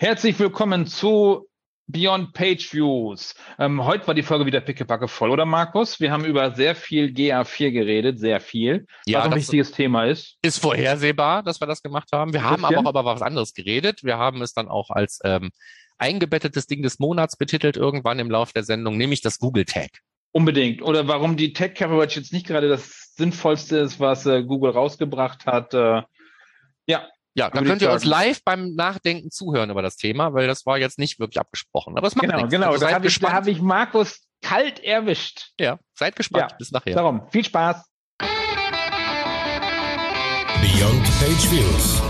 Herzlich willkommen zu Beyond Page Views. Ähm, heute war die Folge wieder pickepacke voll, oder Markus? Wir haben über sehr viel GA4 geredet, sehr viel, ja, was ein wichtiges Thema ist. Ist vorhersehbar, dass wir das gemacht haben. Wir haben aber auch über was anderes geredet. Wir haben es dann auch als ähm, eingebettetes Ding des Monats betitelt irgendwann im Laufe der Sendung, nämlich das Google Tag. Unbedingt. Oder warum die Tech Coverage jetzt nicht gerade das Sinnvollste ist, was äh, Google rausgebracht hat. Äh, ja, ja, dann könnt ihr uns live beim Nachdenken zuhören über das Thema, weil das war jetzt nicht wirklich abgesprochen. Aber es macht genau, nichts. Genau, also da habe ich, hab ich Markus kalt erwischt. Ja, seid gespannt. Ja, Bis nachher. Darum, viel Spaß. Beyond Page Views.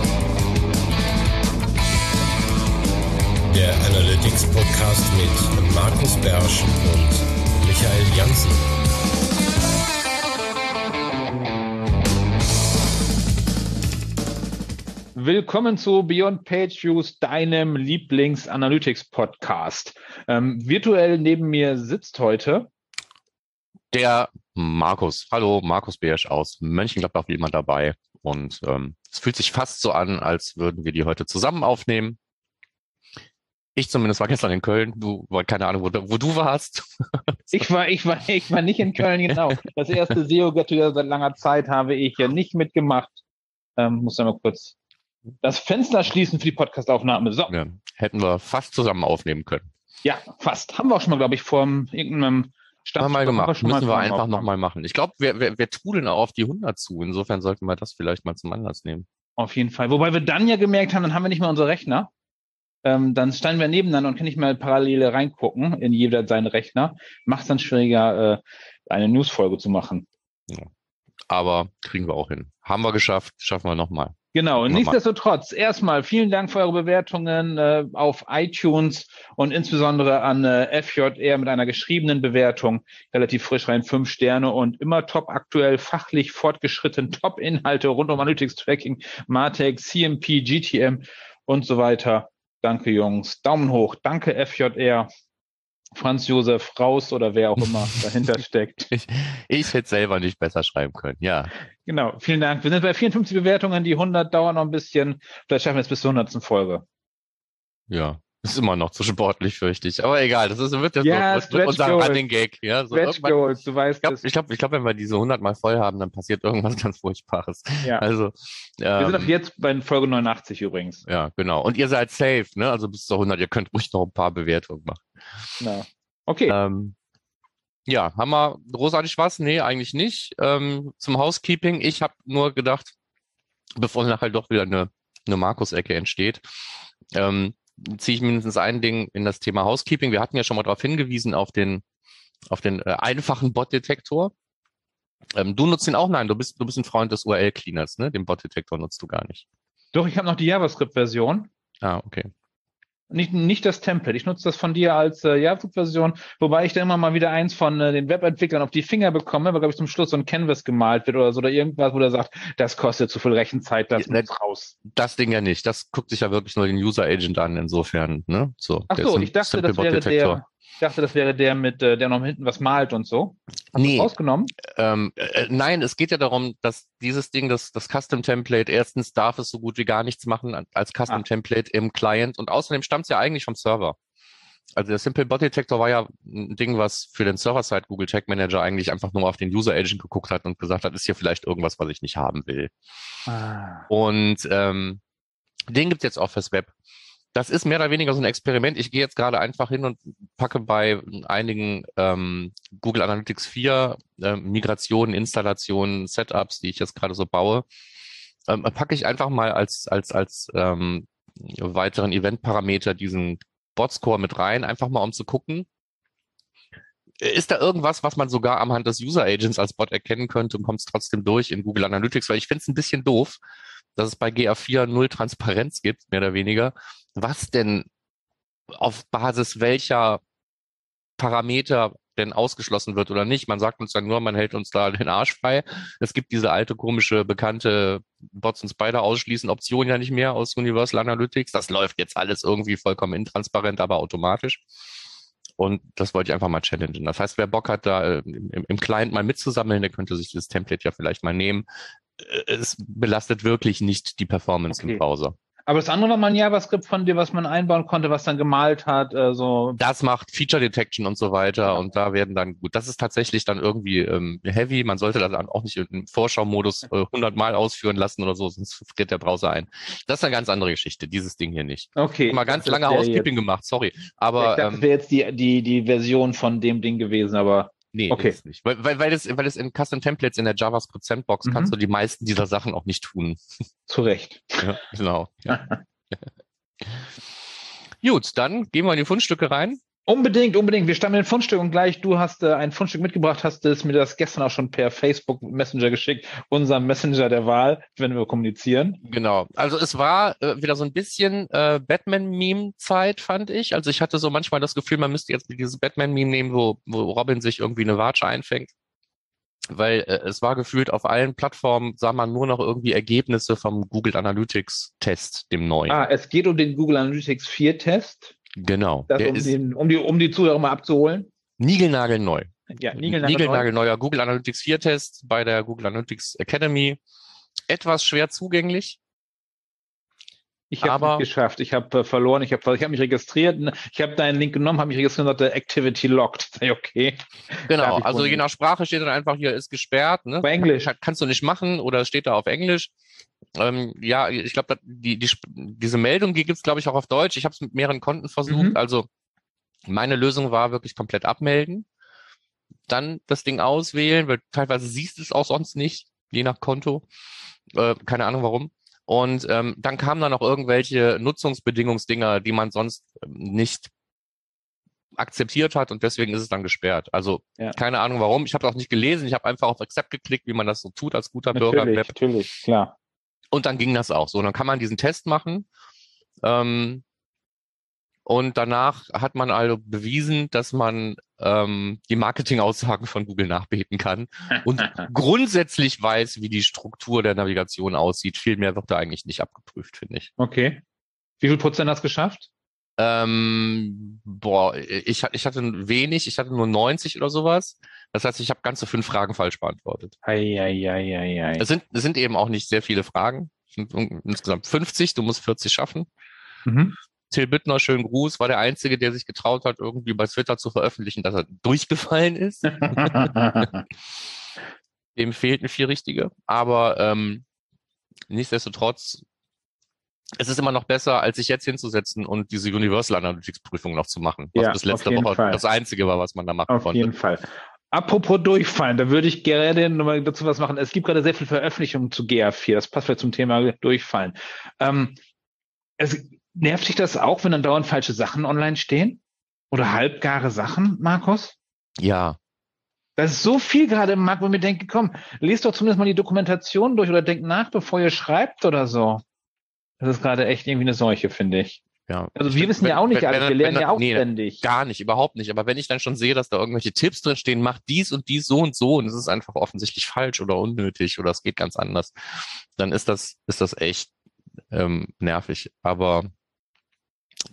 Der Analytics Podcast mit Markus Bersch und Michael Janssen. Willkommen zu Beyond Page Views, deinem Lieblings-Analytics-Podcast. Ähm, virtuell neben mir sitzt heute der Markus. Hallo, Markus Beersch aus Mönchengladbach wie immer dabei. Und ähm, es fühlt sich fast so an, als würden wir die heute zusammen aufnehmen. Ich zumindest war gestern in Köln. Du, keine Ahnung, wo, wo du warst. ich war, ich war, ich war nicht in Köln, genau. Das erste SEO-Get seit langer Zeit habe ich ja nicht mitgemacht. Ähm, muss ja mal kurz das Fenster schließen für die Podcastaufnahme. So. Ja, hätten wir fast zusammen aufnehmen können. Ja, fast. Haben wir auch schon mal, glaube ich, vor irgendeinem Stadt. Haben wir mal gemacht. Wir Müssen wir einfach nochmal machen. Ich glaube, wir, wir, wir trudeln auch auf die 100 zu. Insofern sollten wir das vielleicht mal zum Anlass nehmen. Auf jeden Fall. Wobei wir dann ja gemerkt haben, dann haben wir nicht mehr unsere Rechner. Ähm, dann standen wir nebeneinander und können nicht mehr parallel reingucken in jeder seinen Rechner. Macht es dann schwieriger, äh, eine Newsfolge zu machen. Ja. Aber kriegen wir auch hin. Haben wir geschafft, schaffen wir nochmal. Genau, und nichtsdestotrotz, erstmal vielen Dank für eure Bewertungen äh, auf iTunes und insbesondere an äh, FJR mit einer geschriebenen Bewertung, relativ frisch rein, fünf Sterne und immer top aktuell, fachlich fortgeschritten, top Inhalte rund um Analytics Tracking, Martech, CMP, GTM und so weiter. Danke, Jungs. Daumen hoch. Danke, FJR. Franz Josef Raus oder wer auch immer dahinter steckt. Ich, ich hätte selber nicht besser schreiben können, ja. Genau, vielen Dank. Wir sind bei 54 Bewertungen, die 100 dauern noch ein bisschen. Vielleicht schaffen wir es bis zur 100. Folge. Ja, ist immer noch zu sportlich, fürchte ich. Aber egal, das ist, wird jetzt ja, so, wird unser Running Gag. Ja, so Goals, du weißt Ich glaube, ich glaube, glaub, wenn wir diese 100 mal voll haben, dann passiert irgendwas ganz Furchtbares. Ja. Also, ähm, wir sind auch ähm, jetzt bei Folge 89 übrigens. Ja, genau. Und ihr seid safe, ne? Also bis zur 100. Ihr könnt ruhig noch ein paar Bewertungen machen. Na. Okay. Ähm, ja, haben wir großartig was? Nee, eigentlich nicht. Ähm, zum Housekeeping, ich habe nur gedacht, bevor nachher doch wieder eine, eine Markus-Ecke entsteht, ähm, ziehe ich mindestens ein Ding in das Thema Housekeeping. Wir hatten ja schon mal darauf hingewiesen, auf den, auf den äh, einfachen Bot-Detektor. Ähm, du nutzt ihn auch? Nein, du bist, du bist ein Freund des URL-Cleaners, ne? Den Bot-Detektor nutzt du gar nicht. Doch, ich habe noch die JavaScript-Version. Ah, okay. Nicht, nicht das Template. Ich nutze das von dir als äh, JavaScript-Version, wobei ich dann immer mal wieder eins von äh, den Webentwicklern auf die Finger bekomme, weil, glaube ich, zum Schluss so ein Canvas gemalt wird oder so oder irgendwas, wo der sagt, das kostet zu viel Rechenzeit, das ja, muss raus. Das Ding ja nicht. Das guckt sich ja wirklich nur den User Agent an, insofern. Ne? So, Ach so, ich dachte, das wäre der, ich dachte, das wäre der mit, äh, der noch hinten was malt und so. Hast nee. rausgenommen? Ähm, äh, nein, es geht ja darum, dass dieses Ding, das, das Custom Template, erstens darf es so gut wie gar nichts machen als Custom ah. Template im Client und außerdem stammt es ja eigentlich vom Server. Also der Simple Bot Detector war ja ein Ding, was für den Server-Side Google Tag Manager eigentlich einfach nur auf den User Agent geguckt hat und gesagt hat, ist hier vielleicht irgendwas, was ich nicht haben will. Ah. Und ähm, den gibt's jetzt auch fürs Web das ist mehr oder weniger so ein Experiment. Ich gehe jetzt gerade einfach hin und packe bei einigen ähm, Google Analytics 4 äh, Migrationen, Installationen, Setups, die ich jetzt gerade so baue, ähm, packe ich einfach mal als, als, als ähm, weiteren Event-Parameter diesen Bot-Score mit rein, einfach mal um zu gucken, ist da irgendwas, was man sogar am Hand des User Agents als Bot erkennen könnte und kommt es trotzdem durch in Google Analytics? Weil ich finde es ein bisschen doof, dass es bei GA4 null Transparenz gibt, mehr oder weniger, was denn auf Basis welcher Parameter denn ausgeschlossen wird oder nicht. Man sagt uns dann nur, man hält uns da den Arsch frei. Es gibt diese alte, komische, bekannte Bots und Spider ausschließen Option ja nicht mehr aus Universal Analytics. Das läuft jetzt alles irgendwie vollkommen intransparent, aber automatisch. Und das wollte ich einfach mal challengen. Das heißt, wer Bock hat, da äh, im, im Client mal mitzusammeln, der könnte sich dieses Template ja vielleicht mal nehmen. Äh, es belastet wirklich nicht die Performance okay. im Browser. Aber das andere war mal ein JavaScript von dir, was man einbauen konnte, was dann gemalt hat. Äh, so. Das macht Feature Detection und so weiter. Ja. Und da werden dann, gut, das ist tatsächlich dann irgendwie ähm, heavy. Man sollte das dann auch nicht im Vorschau-Modus äh, 100 Mal ausführen lassen oder so, sonst friert der Browser ein. Das ist eine ganz andere Geschichte, dieses Ding hier nicht. Okay. Mal ganz lange Housekeeping gemacht, sorry. Aber. Ich dachte, ähm, das wäre jetzt die, die, die Version von dem Ding gewesen, aber. Nee, okay. ist nicht. Weil, weil, weil, das, weil das in Custom Templates in der JavaScript Sandbox mhm. kannst du die meisten dieser Sachen auch nicht tun. Zu Recht. Ja, genau. Ja. Gut, dann gehen wir in die Fundstücke rein. Unbedingt, unbedingt. Wir stammen in Fundstück und gleich, du hast äh, ein Fundstück mitgebracht, hast es mir das gestern auch schon per Facebook Messenger geschickt, unser Messenger der Wahl, wenn wir kommunizieren. Genau. Also es war äh, wieder so ein bisschen äh, Batman-Meme-Zeit, fand ich. Also ich hatte so manchmal das Gefühl, man müsste jetzt dieses Batman-Meme nehmen, wo, wo Robin sich irgendwie eine Watsche einfängt weil äh, es war gefühlt auf allen Plattformen, sah man nur noch irgendwie Ergebnisse vom Google Analytics Test, dem neuen. Ah, es geht um den Google Analytics 4 Test. Genau. Das, um, den, um, die, um die Zuhörer mal abzuholen. Niegelnagelneu. Ja, niegelnagelneu. Niegelnagelneuer Google Analytics 4 Test bei der Google Analytics Academy. Etwas schwer zugänglich. Ich habe es geschafft. Ich habe äh, verloren. Ich habe ich hab mich registriert. Ich habe deinen Link genommen, habe mich registriert und sagte Activity locked. Okay. Genau. Also je nach Sprache steht dann einfach hier ist gesperrt. Ne? Bei Englisch. Kannst du nicht machen oder steht da auf Englisch. Ähm, ja, ich glaube, die, die, diese Meldung gibt es, glaube ich, auch auf Deutsch. Ich habe es mit mehreren Konten versucht. Mhm. Also meine Lösung war wirklich komplett abmelden, dann das Ding auswählen, weil teilweise siehst du es auch sonst nicht, je nach Konto. Äh, keine Ahnung warum. Und ähm, dann kamen da noch irgendwelche Nutzungsbedingungsdinger, die man sonst ähm, nicht akzeptiert hat und deswegen ist es dann gesperrt. Also ja. keine Ahnung warum. Ich habe auch nicht gelesen. Ich habe einfach auf Accept geklickt, wie man das so tut als guter natürlich, Bürger. Natürlich, klar. Und dann ging das auch so. Und dann kann man diesen Test machen. Ähm, und danach hat man also bewiesen, dass man ähm, die Marketingaussagen von Google nachbeten kann und grundsätzlich weiß, wie die Struktur der Navigation aussieht. Viel mehr wird da eigentlich nicht abgeprüft, finde ich. Okay. Wie viel Prozent hast du geschafft? Ähm, boah, ich, ich hatte wenig, ich hatte nur 90 oder sowas. Das heißt, ich habe ganze fünf Fragen falsch beantwortet. Ei, ei, ei, ei, ei. Es, sind, es sind eben auch nicht sehr viele Fragen. Insgesamt 50, du musst 40 schaffen. Mhm. Till Bittner, schönen Gruß, war der Einzige, der sich getraut hat, irgendwie bei Twitter zu veröffentlichen, dass er durchgefallen ist. Dem fehlten vier richtige. Aber ähm, nichtsdestotrotz, es ist immer noch besser, als sich jetzt hinzusetzen und diese Universal Analytics Prüfung noch zu machen. Was ja, bis letzte Woche Fall. das Einzige war, was man da machen auf konnte. Auf jeden Fall. Apropos durchfallen, da würde ich gerne nochmal dazu was machen. Es gibt gerade sehr viel Veröffentlichungen zu GA4. Das passt vielleicht zum Thema durchfallen. Ähm, es, nervt dich das auch, wenn dann dauernd falsche Sachen online stehen? Oder halbgare Sachen, Markus? Ja. Das ist so viel gerade im Markt, wo mir denke, komm, lest doch zumindest mal die Dokumentation durch oder denkt nach, bevor ihr schreibt oder so. Das ist gerade echt irgendwie eine Seuche, finde ich. Ja. Also wir wissen wenn, ja auch nicht wenn, alles, wir lernen wenn, ja auch nee, ständig. Gar nicht, überhaupt nicht. Aber wenn ich dann schon sehe, dass da irgendwelche Tipps drin stehen, macht dies und dies so und so und es ist einfach offensichtlich falsch oder unnötig oder es geht ganz anders, dann ist das, ist das echt ähm, nervig. Aber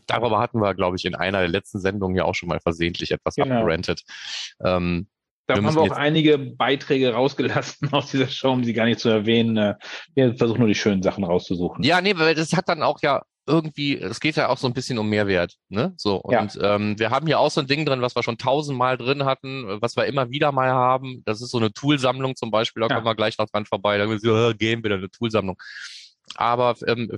darüber hatten wir, glaube ich, in einer der letzten Sendungen ja auch schon mal versehentlich etwas genau. abgerantet. Ähm, da haben wir auch einige Beiträge rausgelassen aus dieser Show, um sie gar nicht zu erwähnen. Äh, wir versuchen nur die schönen Sachen rauszusuchen. Ja, nee, weil das hat dann auch ja irgendwie, es geht ja auch so ein bisschen um Mehrwert, ne? So und ja. ähm, wir haben hier auch so ein Ding drin, was wir schon tausendmal drin hatten, was wir immer wieder mal haben. Das ist so eine Toolsammlung zum Beispiel. Da ja. kommen wir gleich noch dran vorbei. Da wir so, oh, Game wieder eine Toolsammlung. Aber ähm,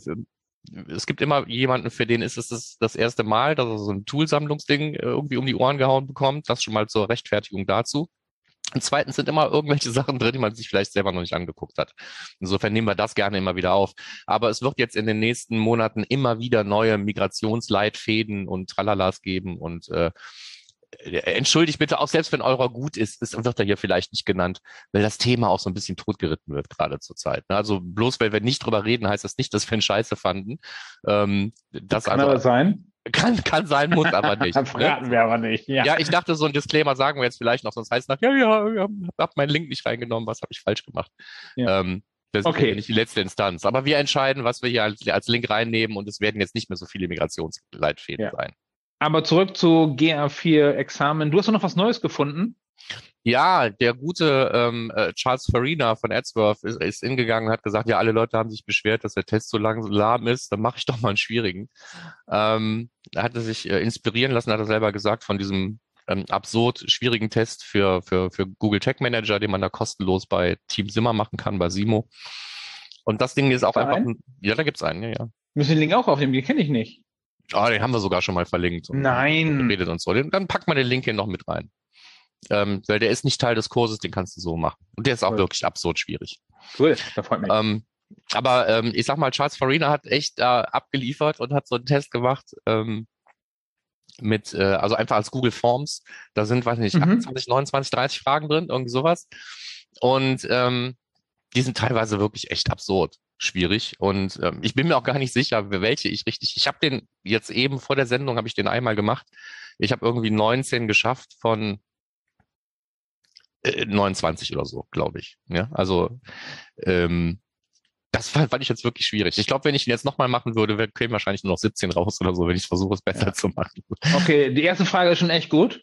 es gibt immer jemanden, für den ist es das, das erste Mal, dass er so ein Toolsammlungsding äh, irgendwie um die Ohren gehauen bekommt. Das schon mal zur Rechtfertigung dazu. Und zweitens sind immer irgendwelche Sachen drin, die man sich vielleicht selber noch nicht angeguckt hat. Insofern nehmen wir das gerne immer wieder auf. Aber es wird jetzt in den nächsten Monaten immer wieder neue Migrationsleitfäden und Tralalas geben und äh, entschuldigt bitte auch, selbst wenn eurer gut ist, ist, wird er hier vielleicht nicht genannt, weil das Thema auch so ein bisschen totgeritten wird, gerade zur Zeit. Ne? Also bloß weil wir nicht drüber reden, heißt das nicht, dass wir ihn scheiße fanden. Ähm, das kann also, aber sein. Kann, kann sein, muss aber nicht. Ne? Verraten ne? wir aber nicht. Ja. ja, ich dachte, so ein Disclaimer sagen wir jetzt vielleicht noch, sonst heißt es nach, ja, ja, ja, hab meinen Link nicht reingenommen, was habe ich falsch gemacht. Ja. Ähm, das okay. ist nicht die letzte Instanz. Aber wir entscheiden, was wir hier als, als Link reinnehmen und es werden jetzt nicht mehr so viele Migrationsleitfäden ja. sein. Aber zurück zu GA4 Examen. Du hast noch was Neues gefunden? Ja, der gute ähm, äh, Charles Farina von Adsworth ist, ist ingegangen und hat gesagt, ja, alle Leute haben sich beschwert, dass der Test so lang so lahm ist, dann mache ich doch mal einen schwierigen. Ähm, er hatte sich äh, inspirieren lassen, hat er selber gesagt, von diesem ähm, absurd schwierigen Test für, für, für Google Tech Manager, den man da kostenlos bei Team Simmer machen kann, bei Simo. Und das Ding ist auch einfach, ein, ja, da gibt's einen, ja, ja. Müssen den Link auch aufnehmen, den kenne ich nicht. Ah, den haben wir sogar schon mal verlinkt. Nein. Redet und so. Dann packt man den Link hier noch mit rein. Ähm, weil der ist nicht Teil des Kurses, den kannst du so machen. Und der ist auch cool. wirklich absurd schwierig. Cool, da freut mich. Ähm, aber ähm, ich sag mal, Charles Farina hat echt äh, abgeliefert und hat so einen Test gemacht ähm, mit, äh, also einfach als Google Forms. Da sind, weiß nicht, mhm. 28, 29, 30 Fragen drin, irgendwie sowas. Und ähm, die sind teilweise wirklich echt absurd schwierig. Und ähm, ich bin mir auch gar nicht sicher, welche ich richtig. Ich habe den jetzt eben vor der Sendung habe ich den einmal gemacht. Ich habe irgendwie 19 geschafft von 29 äh, oder so, glaube ich. Ja, also ähm, das fand, fand ich jetzt wirklich schwierig. Ich glaube, wenn ich ihn jetzt nochmal machen würde, käme wahrscheinlich nur noch 17 raus oder so, wenn ich versuche, es besser ja. zu machen. Okay, die erste Frage ist schon echt gut.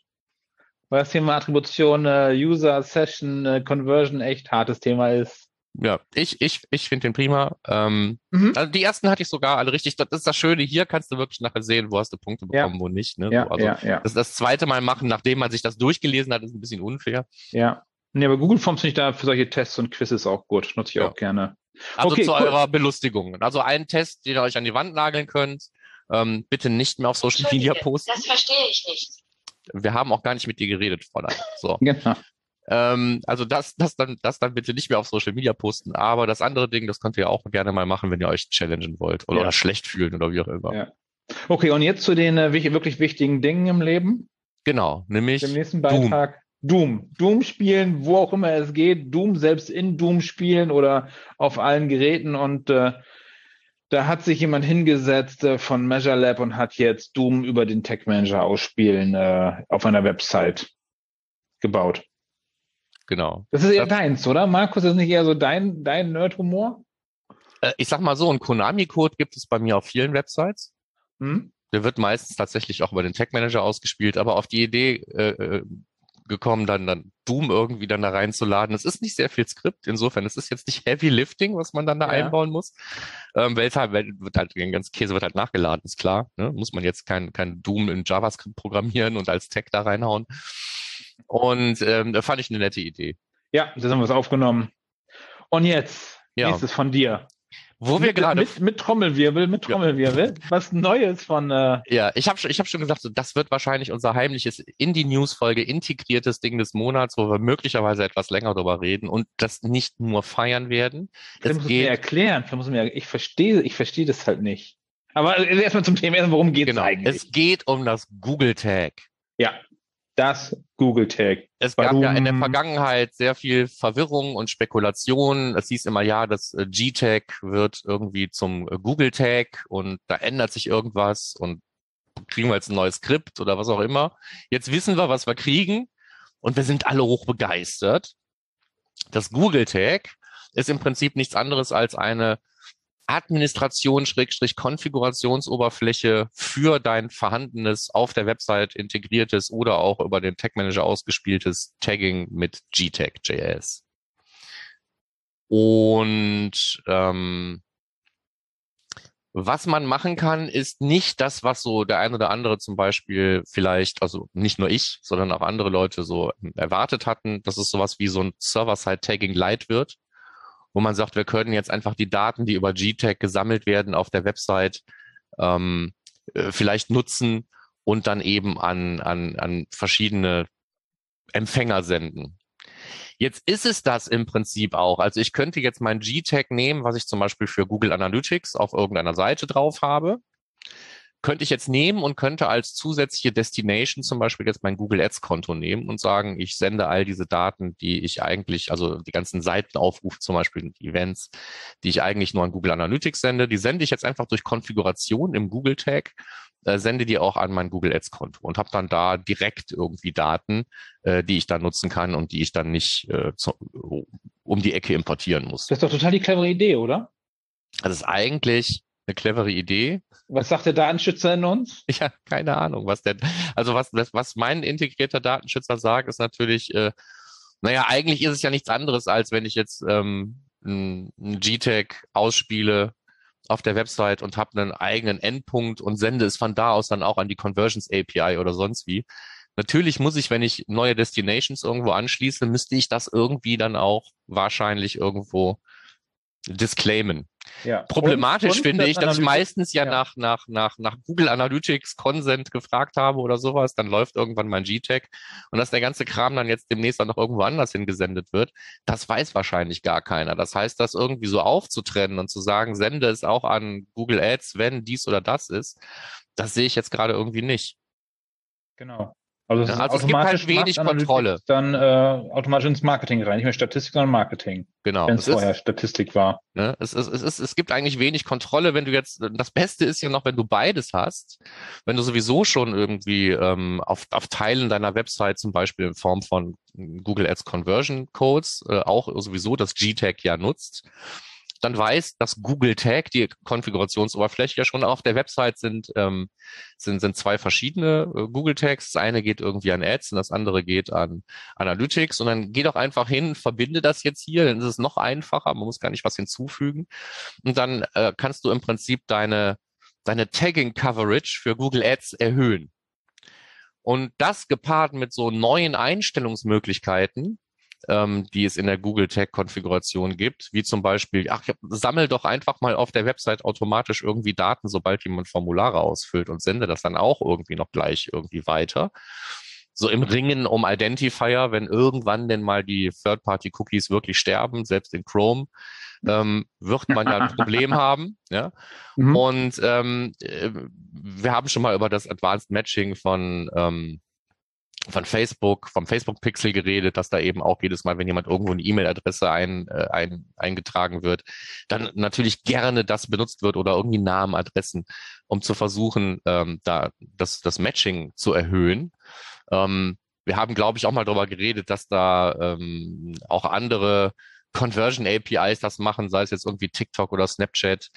Weil das Thema Attribution, äh, User, Session, äh, Conversion echt hartes Thema ist. Ja, ich, ich, ich finde den prima. Ähm, mhm. Also die ersten hatte ich sogar alle richtig. Das ist das Schöne. Hier kannst du wirklich nachher sehen, wo hast du Punkte bekommen, ja. wo nicht. Ne? Ja, also ja, ja. Das, das zweite Mal machen, nachdem man sich das durchgelesen hat, ist ein bisschen unfair. Ja. Nee, aber Google Forms finde ich da für solche Tests und Quizzes auch gut. Nutze ich ja. auch gerne. Also okay, zu cool. eurer Belustigung. Also einen Test, den ihr euch an die Wand nageln könnt. Ähm, bitte nicht mehr auf Social Media posten. Das verstehe ich nicht. Wir haben auch gar nicht mit dir geredet, Fräulein. So. Genau. Ähm, also das, das dann, das dann bitte nicht mehr auf Social Media posten. Aber das andere Ding, das könnt ihr auch gerne mal machen, wenn ihr euch challengen wollt oder, ja. oder schlecht fühlen oder wie auch immer. Ja. Okay, und jetzt zu den äh, wirklich wichtigen Dingen im Leben. Genau, nämlich im nächsten Beitrag. Doom. Doom spielen, wo auch immer es geht. Doom selbst in Doom spielen oder auf allen Geräten. Und äh, da hat sich jemand hingesetzt äh, von Measure Lab und hat jetzt Doom über den Tech Manager ausspielen äh, auf einer Website gebaut. Genau. Das ist eher deins, oder? Markus, ist das nicht eher so dein, dein Nerd-Humor? Äh, ich sag mal so, ein Konami-Code gibt es bei mir auf vielen Websites. Hm? Der wird meistens tatsächlich auch über den Tech Manager ausgespielt, aber auf die Idee äh, äh gekommen, dann, dann Doom irgendwie dann da reinzuladen. Es ist nicht sehr viel Skript, insofern, es ist jetzt nicht Heavy Lifting, was man dann da ja. einbauen muss. Ähm, weil es halt, weil wird halt, den ganzen Käse wird halt nachgeladen, ist klar. Ne? Muss man jetzt kein, kein Doom in JavaScript programmieren und als Tag da reinhauen. Und ähm, da fand ich eine nette Idee. Ja, das haben wir es aufgenommen. Und jetzt, ja. nächstes von dir. Wo wir gerade mit, mit, Trommelwirbel, mit Trommelwirbel, ja. was Neues von. Äh ja, ich habe ich hab schon gesagt, so, das wird wahrscheinlich unser heimliches in die News-Folge integriertes Ding des Monats, wo wir möglicherweise etwas länger drüber reden und das nicht nur feiern werden. Das muss mir erklären. Muss mir, ich verstehe, ich verstehe das halt nicht. Aber erstmal zum Thema, worum geht genau. es eigentlich? Es geht um das Google Tag. Ja, das Google Tag. Es gab ja in der Vergangenheit sehr viel Verwirrung und Spekulation. Es hieß immer, ja, das äh, G-Tag wird irgendwie zum äh, Google Tag und da ändert sich irgendwas und kriegen wir jetzt ein neues Skript oder was auch immer. Jetzt wissen wir, was wir kriegen und wir sind alle hoch begeistert. Das Google Tag ist im Prinzip nichts anderes als eine Administration Schrägstrich Konfigurationsoberfläche für dein vorhandenes auf der Website integriertes oder auch über den Tag Manager ausgespieltes Tagging mit GTAG.js. Und ähm, was man machen kann, ist nicht das, was so der ein oder andere zum Beispiel vielleicht, also nicht nur ich, sondern auch andere Leute so erwartet hatten, dass es sowas wie so ein Server-Side-Tagging Light wird wo man sagt, wir können jetzt einfach die Daten, die über GTAG gesammelt werden auf der Website, ähm, äh, vielleicht nutzen und dann eben an, an, an verschiedene Empfänger senden. Jetzt ist es das im Prinzip auch. Also ich könnte jetzt mein G-Tag nehmen, was ich zum Beispiel für Google Analytics auf irgendeiner Seite drauf habe könnte ich jetzt nehmen und könnte als zusätzliche Destination zum Beispiel jetzt mein Google Ads Konto nehmen und sagen, ich sende all diese Daten, die ich eigentlich, also die ganzen Seitenaufrufe zum Beispiel, Events, die ich eigentlich nur an Google Analytics sende, die sende ich jetzt einfach durch Konfiguration im Google Tag äh, sende die auch an mein Google Ads Konto und habe dann da direkt irgendwie Daten, äh, die ich dann nutzen kann und die ich dann nicht äh, zu, um die Ecke importieren muss. Das ist doch total die clevere Idee, oder? Das ist eigentlich eine clevere Idee. Was sagt der Datenschützer in uns? Ja, keine Ahnung, was der, also was, was mein integrierter Datenschützer sagt, ist natürlich, äh, Naja, eigentlich ist es ja nichts anderes, als wenn ich jetzt ähm, ein, ein GTAG ausspiele auf der Website und habe einen eigenen Endpunkt und sende es von da aus dann auch an die Conversions API oder sonst wie. Natürlich muss ich, wenn ich neue Destinations irgendwo anschließe, müsste ich das irgendwie dann auch wahrscheinlich irgendwo disclaimen. Ja. Problematisch und, und finde ich, dass ich meistens ja, ja, Nach, nach, nach, nach Google Analytics Consent gefragt habe oder sowas, dann läuft irgendwann mein GTAG und dass der ganze Kram dann jetzt demnächst dann noch irgendwo anders hingesendet wird, das weiß wahrscheinlich gar keiner. Das heißt, das irgendwie so aufzutrennen und zu sagen, sende es auch an Google Ads, wenn dies oder das ist, das sehe ich jetzt gerade irgendwie nicht. Genau. Also, ja, also es gibt halt wenig Kontrolle. Dann äh, automatisch ins Marketing rein, nicht mehr Statistik, sondern Marketing. Genau. Wenn es vorher Statistik war. Ne, es, es, es, es, es gibt eigentlich wenig Kontrolle, wenn du jetzt, das Beste ist ja noch, wenn du beides hast, wenn du sowieso schon irgendwie ähm, auf, auf Teilen deiner Website zum Beispiel in Form von Google Ads Conversion Codes äh, auch sowieso das G-Tag ja nutzt dann weiß, dass Google Tag, die Konfigurationsoberfläche ja schon auf der Website sind, ähm, sind, sind zwei verschiedene äh, Google Tags. Das eine geht irgendwie an Ads und das andere geht an Analytics. Und dann geh doch einfach hin, verbinde das jetzt hier, dann ist es noch einfacher, man muss gar nicht was hinzufügen. Und dann äh, kannst du im Prinzip deine, deine Tagging Coverage für Google Ads erhöhen. Und das gepaart mit so neuen Einstellungsmöglichkeiten, ähm, die es in der Google Tag Konfiguration gibt, wie zum Beispiel, ach, sammel doch einfach mal auf der Website automatisch irgendwie Daten, sobald jemand Formulare ausfüllt und sende das dann auch irgendwie noch gleich irgendwie weiter. So im Ringen um Identifier, wenn irgendwann denn mal die Third-Party-Cookies wirklich sterben, selbst in Chrome, ähm, wird man ja ein Problem haben. Ja? Mhm. Und ähm, äh, wir haben schon mal über das Advanced Matching von ähm, von Facebook, vom Facebook-Pixel geredet, dass da eben auch jedes Mal, wenn jemand irgendwo eine E-Mail-Adresse ein, äh, ein, eingetragen wird, dann natürlich gerne das benutzt wird oder irgendwie Namen, Adressen, um zu versuchen, ähm, da das, das Matching zu erhöhen. Ähm, wir haben, glaube ich, auch mal darüber geredet, dass da ähm, auch andere Conversion APIs das machen, sei es jetzt irgendwie TikTok oder Snapchat.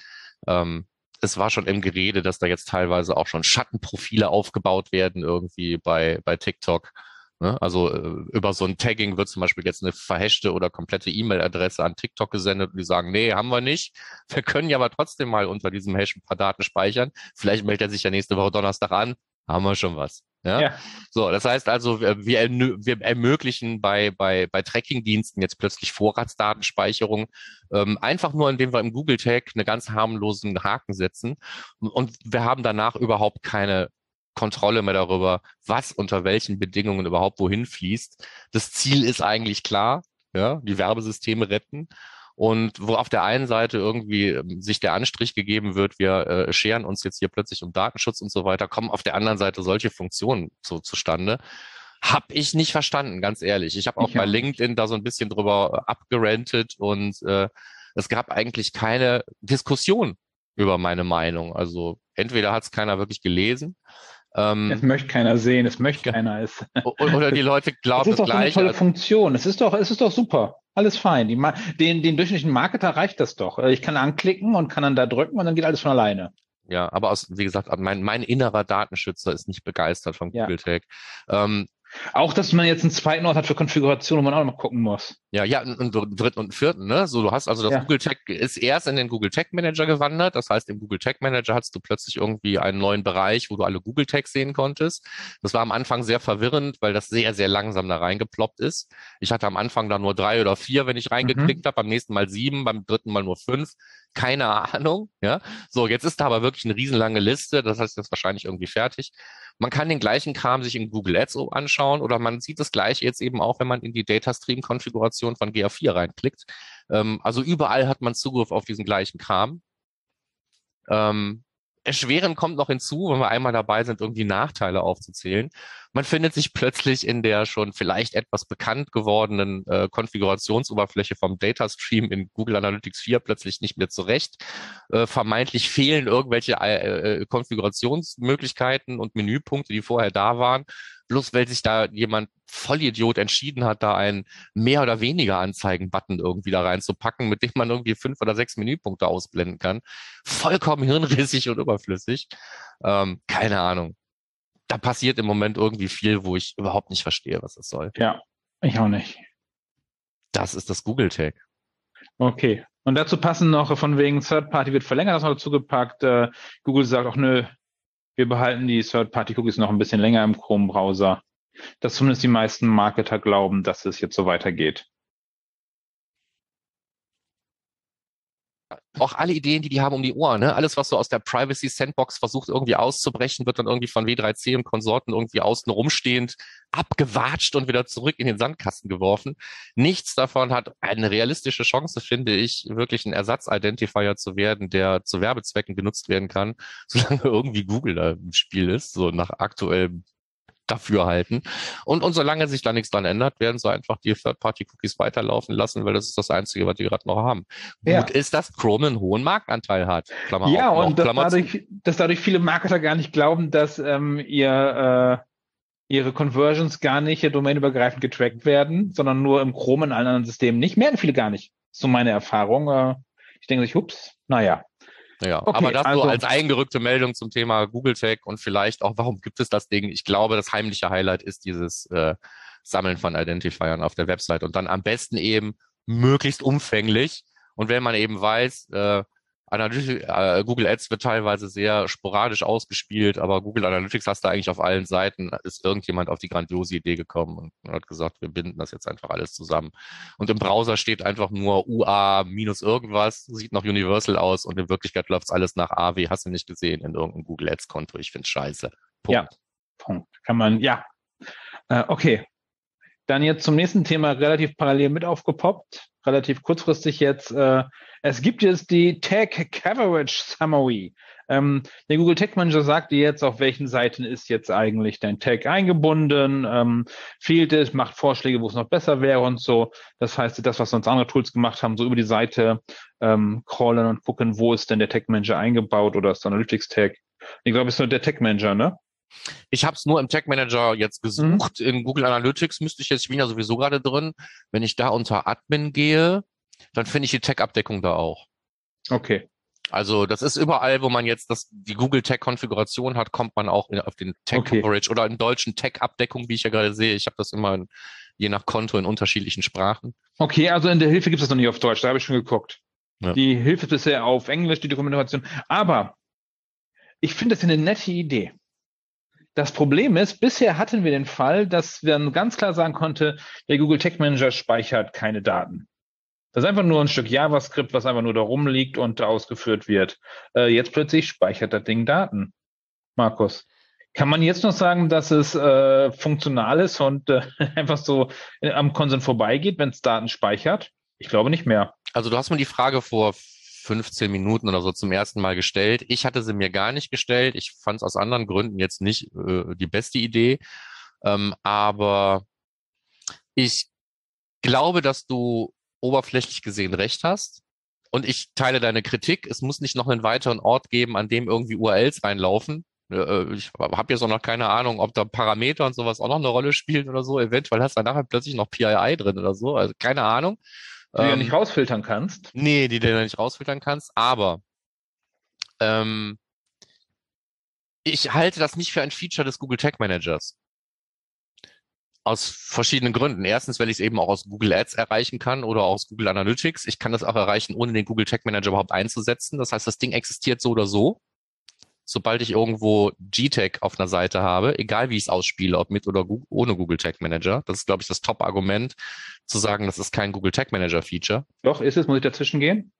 Ähm, es war schon im Gerede, dass da jetzt teilweise auch schon Schattenprofile aufgebaut werden irgendwie bei, bei TikTok. Ne? Also äh, über so ein Tagging wird zum Beispiel jetzt eine verhashte oder komplette E-Mail-Adresse an TikTok gesendet und die sagen, nee, haben wir nicht. Wir können ja aber trotzdem mal unter diesem Hash ein paar Daten speichern. Vielleicht meldet er sich ja nächste Woche Donnerstag an. Haben wir schon was. Ja? ja. So, das heißt also, wir, wir ermöglichen bei, bei, bei Tracking-Diensten jetzt plötzlich Vorratsdatenspeicherung, ähm, einfach nur, indem wir im Google Tag eine ganz harmlosen Haken setzen. Und wir haben danach überhaupt keine Kontrolle mehr darüber, was unter welchen Bedingungen überhaupt wohin fließt. Das Ziel ist eigentlich klar, ja, die Werbesysteme retten und wo auf der einen Seite irgendwie ähm, sich der Anstrich gegeben wird, wir äh, scheren uns jetzt hier plötzlich um Datenschutz und so weiter, kommen auf der anderen Seite solche Funktionen so, zustande. Hab ich nicht verstanden, ganz ehrlich. Ich habe auch ich bei LinkedIn da so ein bisschen drüber äh, abgerantet und äh, es gab eigentlich keine Diskussion über meine Meinung. Also entweder hat es keiner wirklich gelesen. Ähm, es möchte keiner sehen, es möchte keiner. Es, oder die Leute glauben es ist doch gleich. eine tolle Funktion. Es ist doch, es ist doch super. Alles fein. Den, den durchschnittlichen Marketer reicht das doch. Äh, ich kann anklicken und kann dann da drücken und dann geht alles von alleine. Ja, aber aus, wie gesagt, mein, mein innerer Datenschützer ist nicht begeistert von Google ja. Tag. Ähm, auch, dass man jetzt einen zweiten Ort hat für Konfiguration, wo man auch noch gucken muss. Ja, ja, und dritten und vierten, ne? So, du hast also das ja. Google Tag ist erst in den Google Tag Manager gewandert. Das heißt, im Google Tag Manager hast du plötzlich irgendwie einen neuen Bereich, wo du alle Google Tags sehen konntest. Das war am Anfang sehr verwirrend, weil das sehr, sehr langsam da reingeploppt ist. Ich hatte am Anfang da nur drei oder vier, wenn ich reingeklickt mhm. habe, beim nächsten Mal sieben, beim dritten Mal nur fünf. Keine Ahnung, ja. So, jetzt ist da aber wirklich eine riesenlange Liste. Das heißt, ist wahrscheinlich irgendwie fertig. Man kann den gleichen Kram sich in Google Ads anschauen oder man sieht das gleiche jetzt eben auch, wenn man in die Data Stream Konfiguration von GA4 reinklickt. Ähm, also überall hat man Zugriff auf diesen gleichen Kram. Ähm, Erschweren kommt noch hinzu, wenn wir einmal dabei sind, irgendwie Nachteile aufzuzählen. Man findet sich plötzlich in der schon vielleicht etwas bekannt gewordenen äh, Konfigurationsoberfläche vom Data Stream in Google Analytics 4 plötzlich nicht mehr zurecht. Äh, vermeintlich fehlen irgendwelche äh, äh Konfigurationsmöglichkeiten und Menüpunkte, die vorher da waren bloß weil sich da jemand Vollidiot entschieden hat, da einen mehr oder weniger Anzeigen-Button irgendwie da reinzupacken, mit dem man irgendwie fünf oder sechs Menüpunkte ausblenden kann. Vollkommen hirnrissig und überflüssig. Ähm, keine Ahnung. Da passiert im Moment irgendwie viel, wo ich überhaupt nicht verstehe, was das soll. Ja, ich auch nicht. Das ist das Google Tag. Okay. Und dazu passen noch von wegen Third Party wird verlängert, das noch dazu gepackt. Äh, Google sagt auch, nö, wir behalten die Third Party Cookies noch ein bisschen länger im Chrome Browser. Dass zumindest die meisten Marketer glauben, dass es jetzt so weitergeht. Auch alle Ideen, die die haben um die Ohren, ne? alles, was so aus der Privacy Sandbox versucht irgendwie auszubrechen, wird dann irgendwie von W3C und Konsorten irgendwie außen rumstehend abgewatscht und wieder zurück in den Sandkasten geworfen. Nichts davon hat eine realistische Chance, finde ich, wirklich ein Ersatz-Identifier zu werden, der zu Werbezwecken genutzt werden kann, solange irgendwie Google da im Spiel ist, so nach aktuellem dafür halten. Und, und solange sich da nichts dran ändert, werden sie einfach die Third-Party-Cookies weiterlaufen lassen, weil das ist das Einzige, was die gerade noch haben. Ja. Gut ist, dass Chrome einen hohen Marktanteil hat. Klammer ja, auf, und dass dadurch, dass dadurch viele Marketer gar nicht glauben, dass ähm, ihr äh, ihre Conversions gar nicht domainübergreifend getrackt werden, sondern nur im Chrome in allen anderen Systemen nicht. Merken viele gar nicht. So meine Erfahrung. Äh, ich denke sich, ups, naja. Ja, okay, aber das also, so als eingerückte Meldung zum Thema Google Tag und vielleicht auch, warum gibt es das Ding? Ich glaube, das heimliche Highlight ist dieses äh, Sammeln von Identifiern auf der Website und dann am besten eben möglichst umfänglich. Und wenn man eben weiß, äh, Analytics, äh, Google Ads wird teilweise sehr sporadisch ausgespielt, aber Google Analytics hast du eigentlich auf allen Seiten, ist irgendjemand auf die grandiose Idee gekommen und hat gesagt, wir binden das jetzt einfach alles zusammen. Und im Browser steht einfach nur UA minus irgendwas, sieht noch Universal aus und in Wirklichkeit läuft alles nach AW, hast du nicht gesehen in irgendeinem Google Ads Konto. Ich finde scheiße. Punkt. Ja, Punkt. Kann man, ja. Äh, okay. Dann jetzt zum nächsten Thema relativ parallel mit aufgepoppt, relativ kurzfristig jetzt. Äh, es gibt jetzt die Tag Coverage Summary. Ähm, der Google Tag Manager sagt dir jetzt, auf welchen Seiten ist jetzt eigentlich dein Tag eingebunden, ähm, fehlt es, macht Vorschläge, wo es noch besser wäre und so. Das heißt, das, was sonst andere Tools gemacht haben, so über die Seite ähm, crawlen und gucken, wo ist denn der Tag Manager eingebaut oder ist Analytics Tag. Ich glaube, es ist nur der Tag Manager, ne? Ich habe es nur im Tag Manager jetzt gesucht. Mhm. In Google Analytics müsste ich jetzt, ich bin ja sowieso gerade drin. Wenn ich da unter Admin gehe, dann finde ich die Tag-Abdeckung da auch. Okay. Also das ist überall, wo man jetzt das, die Google Tag-Konfiguration hat, kommt man auch in, auf den Tag-Coverage okay. oder in deutschen Tag-Abdeckung, wie ich ja gerade sehe. Ich habe das immer in, je nach Konto in unterschiedlichen Sprachen. Okay, also in der Hilfe gibt es das noch nicht auf Deutsch, da habe ich schon geguckt. Ja. Die Hilfe ist bisher auf Englisch, die Dokumentation. Aber ich finde das eine nette Idee. Das Problem ist, bisher hatten wir den Fall, dass man ganz klar sagen konnte, der Google Tag Manager speichert keine Daten. Das ist einfach nur ein Stück JavaScript, was einfach nur da rumliegt und ausgeführt wird. Äh, jetzt plötzlich speichert das Ding Daten. Markus. Kann man jetzt noch sagen, dass es äh, funktional ist und äh, einfach so am Konsens vorbeigeht, wenn es Daten speichert? Ich glaube nicht mehr. Also du hast mir die Frage vor 15 Minuten oder so zum ersten Mal gestellt. Ich hatte sie mir gar nicht gestellt. Ich fand es aus anderen Gründen jetzt nicht äh, die beste Idee. Ähm, aber ich glaube, dass du oberflächlich gesehen recht hast. Und ich teile deine Kritik. Es muss nicht noch einen weiteren Ort geben, an dem irgendwie URLs reinlaufen. Äh, ich habe jetzt auch noch keine Ahnung, ob da Parameter und sowas auch noch eine Rolle spielen oder so. Eventuell hast du nachher plötzlich noch PII drin oder so. Also keine Ahnung. Die ähm, du nicht rausfiltern kannst. Nee, die du ja nicht rausfiltern kannst, aber ähm, ich halte das nicht für ein Feature des Google Tag Managers. Aus verschiedenen Gründen. Erstens, weil ich es eben auch aus Google Ads erreichen kann oder aus Google Analytics. Ich kann das auch erreichen, ohne den Google Tag Manager überhaupt einzusetzen. Das heißt, das Ding existiert so oder so sobald ich irgendwo GTAG auf einer Seite habe, egal wie ich es ausspiele, ob mit oder ohne Google Tag Manager. Das ist, glaube ich, das Top-Argument, zu sagen, das ist kein Google Tag Manager Feature. Doch, ist es, muss ich dazwischen gehen?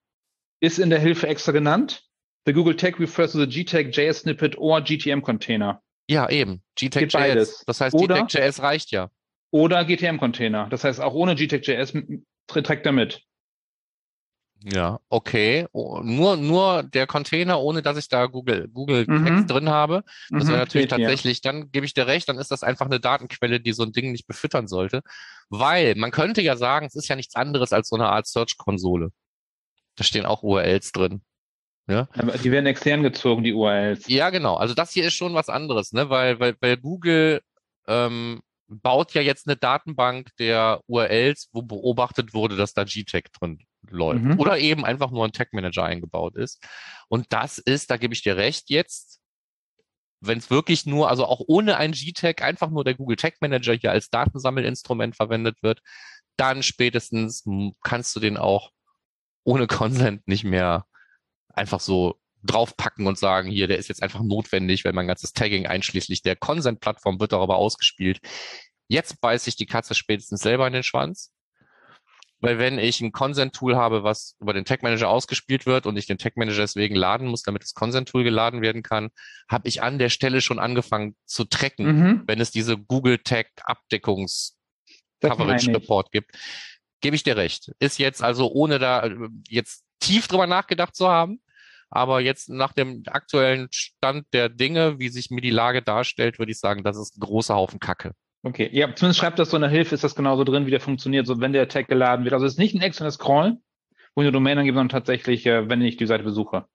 Ist in der Hilfe extra genannt? The Google Tag refers to the GTAG JS Snippet or GTM Container. Ja, eben. GTAG JS. Das heißt, GTAG JS reicht ja. Oder GTM Container. Das heißt, auch ohne GTAG JS trägt er mit. Ja, okay. Oh, nur, nur der Container, ohne dass ich da Google, Google mhm. Text drin habe. Das mhm, wäre natürlich geht, tatsächlich, ja. dann gebe ich dir recht, dann ist das einfach eine Datenquelle, die so ein Ding nicht befüttern sollte. Weil man könnte ja sagen, es ist ja nichts anderes als so eine Art Search-Konsole. Da stehen auch URLs drin. Ja? Aber die werden extern gezogen, die URLs. Ja, genau. Also das hier ist schon was anderes, ne? Weil, weil, weil Google ähm, baut ja jetzt eine Datenbank der URLs, wo beobachtet wurde, dass da GTAG drin läuft. Mhm. Oder eben einfach nur ein Tag Manager eingebaut ist. Und das ist, da gebe ich dir recht jetzt, wenn es wirklich nur, also auch ohne ein GTAG, einfach nur der Google Tag Manager hier als Datensammelinstrument verwendet wird, dann spätestens kannst du den auch ohne Consent nicht mehr einfach so draufpacken und sagen, hier, der ist jetzt einfach notwendig, weil mein ganzes Tagging einschließlich der Consent-Plattform wird darüber ausgespielt. Jetzt beißt sich die Katze spätestens selber in den Schwanz. Weil wenn ich ein Consent-Tool habe, was über den Tag Manager ausgespielt wird und ich den Tag Manager deswegen laden muss, damit das Consent-Tool geladen werden kann, habe ich an der Stelle schon angefangen zu tracken, mhm. wenn es diese Google Tag Abdeckungs Coverage Report gibt. Gebe ich dir recht. Ist jetzt also ohne da äh, jetzt tief drüber nachgedacht zu haben, aber jetzt nach dem aktuellen Stand der Dinge, wie sich mir die Lage darstellt, würde ich sagen, das ist ein großer Haufen Kacke. Okay, ja, zumindest schreibt das so in der Hilfe, ist das genauso drin, wie der funktioniert, so wenn der Tag geladen wird. Also es ist nicht ein externes Scrollen, wo ich eine Domain angebe, sondern tatsächlich, äh, wenn ich die Seite besuche.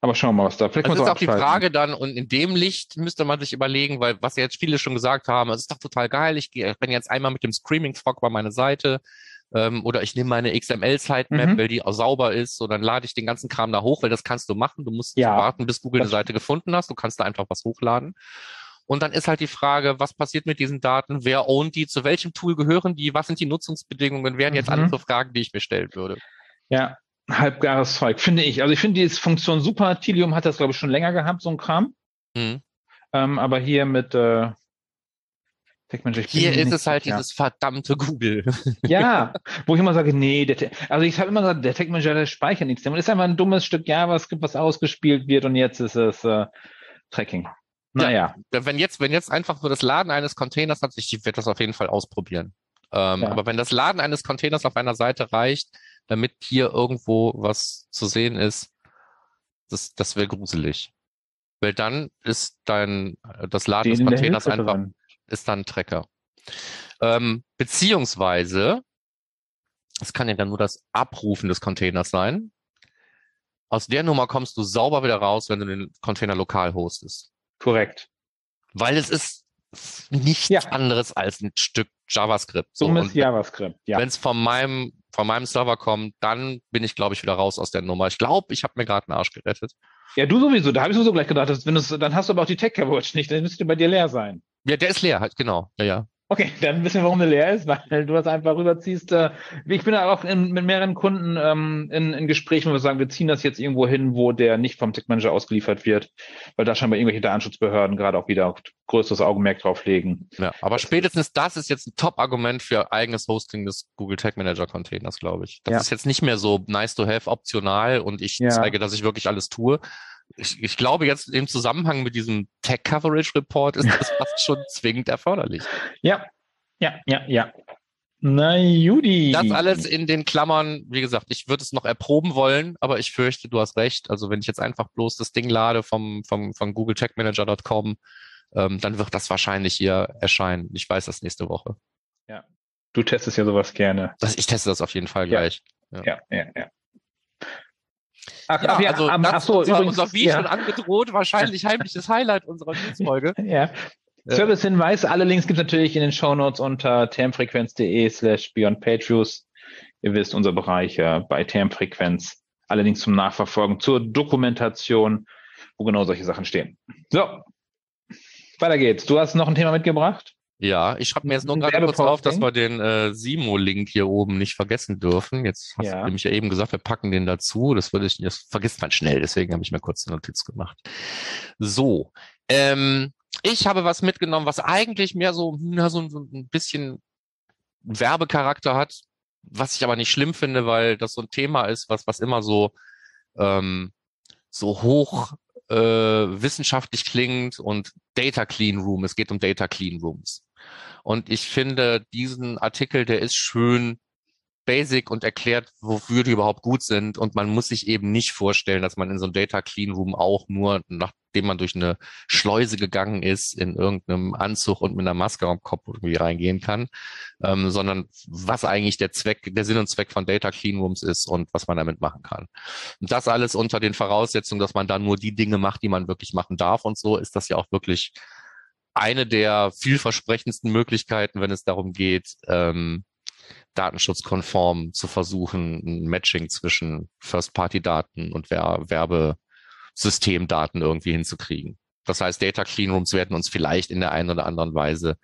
Aber schauen wir mal, was da. Vielleicht das ist auch die Frage dann, und in dem Licht müsste man sich überlegen, weil was ja jetzt viele schon gesagt haben, es ist doch total geil, ich gehe, wenn jetzt einmal mit dem Screaming Frog bei meine Seite, ähm, oder ich nehme meine XML-Sitemap, mhm. weil die auch sauber ist, so dann lade ich den ganzen Kram da hoch, weil das kannst du machen. Du musst ja, warten, bis Google eine Seite gefunden hast. Du kannst da einfach was hochladen. Und dann ist halt die Frage, was passiert mit diesen Daten? Wer ownt die? Zu welchem Tool gehören die? Was sind die Nutzungsbedingungen? Wären jetzt mhm. alle so Fragen, die ich mir stellen würde. Ja, halbgares Zeug, finde ich. Also ich finde die Funktion super. Tilium hat das, glaube ich, schon länger gehabt, so ein Kram. Mhm. Ähm, aber hier mit äh, hier ist es halt sicher. dieses verdammte Google. Ja, wo ich immer sage, nee, der, also ich habe immer gesagt, der Tech Manager, der speichert nichts. Das ist einfach ein dummes Stück JavaScript, was ausgespielt wird und jetzt ist es äh, Tracking. Naja. Ja, wenn jetzt, wenn jetzt einfach nur das Laden eines Containers hat, ich werde das auf jeden Fall ausprobieren. Ähm, ja. Aber wenn das Laden eines Containers auf einer Seite reicht, damit hier irgendwo was zu sehen ist, das, das wäre gruselig. Weil dann ist dein, das Laden des Containers einfach, dran ist dann ein Tracker. Ähm, beziehungsweise, es kann ja dann nur das Abrufen des Containers sein. Aus der Nummer kommst du sauber wieder raus, wenn du den Container lokal hostest. Korrekt. Weil es ist nichts ja. anderes als ein Stück JavaScript. So, Dummes JavaScript, ja. Wenn es von meinem, von meinem Server kommt, dann bin ich, glaube ich, wieder raus aus der Nummer. Ich glaube, ich habe mir gerade einen Arsch gerettet. Ja, du sowieso. Da habe ich sowieso gleich gedacht, dass wenn dann hast du aber auch die Tech-Coverage nicht, dann müsste bei dir leer sein. Ja, der ist leer, halt, genau. Ja, ja. Okay, dann wissen wir, warum der leer ist, weil du das einfach rüberziehst. Äh, ich bin auch in, mit mehreren Kunden ähm, in, in Gesprächen, wo wir sagen, wir ziehen das jetzt irgendwo hin, wo der nicht vom Tech Manager ausgeliefert wird, weil da scheinbar irgendwelche Datenschutzbehörden gerade auch wieder größeres Augenmerk drauf legen. Ja, aber spätestens das ist jetzt ein Top-Argument für eigenes Hosting des Google Tech Manager Containers, glaube ich. Das ja. ist jetzt nicht mehr so nice to have, optional und ich ja. zeige, dass ich wirklich alles tue, ich, ich glaube jetzt im Zusammenhang mit diesem Tech Coverage Report ist das fast schon zwingend erforderlich. Ja, ja, ja, ja. Na, Judy. Das alles in den Klammern, wie gesagt, ich würde es noch erproben wollen, aber ich fürchte, du hast recht. Also wenn ich jetzt einfach bloß das Ding lade vom, vom, von Google Tech Manager.com, ähm, dann wird das wahrscheinlich hier erscheinen. Ich weiß das nächste Woche. Ja. Du testest ja sowas gerne. Das, ich teste das auf jeden Fall gleich. Ja, ja, ja. ja. Ach, ja, also um, das ach so, unser, übrigens, unser wie ja. schon angedroht, wahrscheinlich heimliches Highlight unserer Newsfolge. ja. Äh. Service-Hinweis, alle Links gibt es natürlich in den Shownotes unter termfrequenz.de slash beyondpageViews. Ihr wisst, unser Bereich äh, bei Termfrequenz. Alle Links zum Nachverfolgen, zur Dokumentation, wo genau solche Sachen stehen. So, weiter geht's. Du hast noch ein Thema mitgebracht? Ja, ich schreibe mir jetzt noch gerade kurz auf, dass wir den äh, Simo-Link hier oben nicht vergessen dürfen. Jetzt hast ja. du nämlich ja eben gesagt, wir packen den dazu. Das würde ich, das vergisst man schnell, deswegen habe ich mir kurz eine Notiz gemacht. So, ähm, ich habe was mitgenommen, was eigentlich mehr so, na, so, so ein bisschen Werbecharakter hat, was ich aber nicht schlimm finde, weil das so ein Thema ist, was, was immer so, ähm, so hoch äh, wissenschaftlich klingt und Data Clean Room. Es geht um Data Clean Rooms. Und ich finde, diesen Artikel, der ist schön basic und erklärt, wofür die überhaupt gut sind. Und man muss sich eben nicht vorstellen, dass man in so einem Data Clean Room auch nur, nachdem man durch eine Schleuse gegangen ist, in irgendeinem Anzug und mit einer Maske am Kopf irgendwie reingehen kann, ähm, sondern was eigentlich der Zweck, der Sinn und Zweck von Data Clean Rooms ist und was man damit machen kann. Und das alles unter den Voraussetzungen, dass man da nur die Dinge macht, die man wirklich machen darf und so, ist das ja auch wirklich eine der vielversprechendsten Möglichkeiten, wenn es darum geht, ähm, datenschutzkonform zu versuchen, ein Matching zwischen First-Party-Daten und Ver Werbesystemdaten irgendwie hinzukriegen. Das heißt, Data Cleanrooms werden uns vielleicht in der einen oder anderen Weise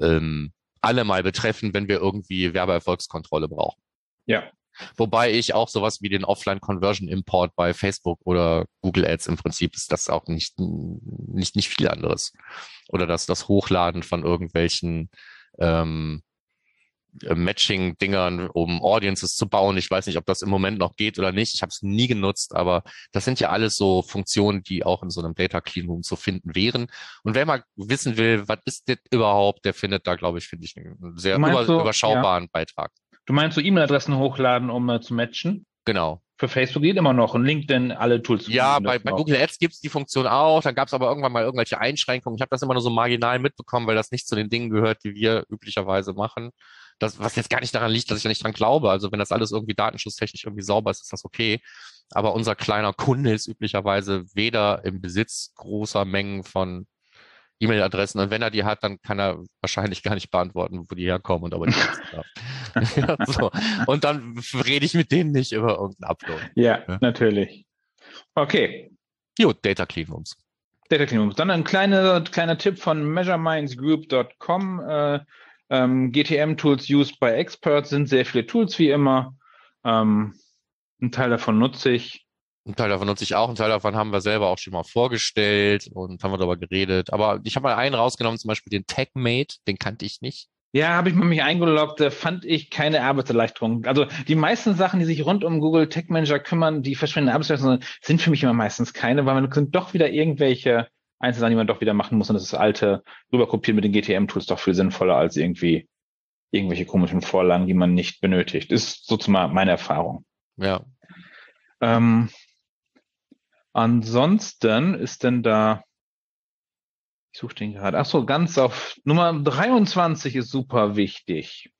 ähm, alle mal betreffen, wenn wir irgendwie Werbeerfolgskontrolle brauchen. Ja. Wobei ich auch sowas wie den Offline-Conversion-Import bei Facebook oder Google Ads im Prinzip ist das auch nicht, nicht, nicht viel anderes. Oder das, das Hochladen von irgendwelchen ähm, äh, Matching-Dingern, um Audiences zu bauen. Ich weiß nicht, ob das im Moment noch geht oder nicht. Ich habe es nie genutzt, aber das sind ja alles so Funktionen, die auch in so einem Data Clean Room zu finden wären. Und wer mal wissen will, was ist das überhaupt, der findet da, glaube ich, finde ich einen sehr über, so, überschaubaren ja. Beitrag. Du meinst so E-Mail-Adressen hochladen, um äh, zu matchen? Genau. Für Facebook geht immer noch und LinkedIn, alle Tools. Ja, bei, bei Google Ads gibt's die Funktion auch. Dann gab's aber irgendwann mal irgendwelche Einschränkungen. Ich habe das immer nur so marginal mitbekommen, weil das nicht zu den Dingen gehört, die wir üblicherweise machen. Das, was jetzt gar nicht daran liegt, dass ich ja nicht dran glaube. Also wenn das alles irgendwie datenschutztechnisch irgendwie sauber ist, ist das okay. Aber unser kleiner Kunde ist üblicherweise weder im Besitz großer Mengen von E-Mail-Adressen und wenn er die hat, dann kann er wahrscheinlich gar nicht beantworten, wo die herkommen und aber die darf. ja, so. Und dann rede ich mit denen nicht über irgendeinen Upload. Ja, ja, natürlich. Okay. Jo, Data Clean Rooms. Data Clean Rooms. Dann ein kleiner, kleiner Tipp von measuremindsgroup.com. Äh, ähm, GTM-Tools used by experts sind sehr viele Tools wie immer. Ähm, ein Teil davon nutze ich. Ein Teil davon nutze ich auch, ein Teil davon haben wir selber auch schon mal vorgestellt und haben wir darüber geredet. Aber ich habe mal einen rausgenommen, zum Beispiel den TagMate, den kannte ich nicht. Ja, habe ich mal mich eingeloggt, da fand ich keine Arbeitserleichterung. Also die meisten Sachen, die sich rund um Google Tag Manager kümmern, die verschwendende Arbeitserleichterung sind für mich immer meistens keine, weil man sind doch wieder irgendwelche Einzelsachen, die man doch wieder machen muss und das ist alte rüberkopieren mit den GTM-Tools doch viel sinnvoller als irgendwie irgendwelche komischen Vorlagen, die man nicht benötigt. Ist sozusagen meine Erfahrung. Ja. Ähm, Ansonsten ist denn da, ich suche den gerade, ach so, ganz auf Nummer 23 ist super wichtig.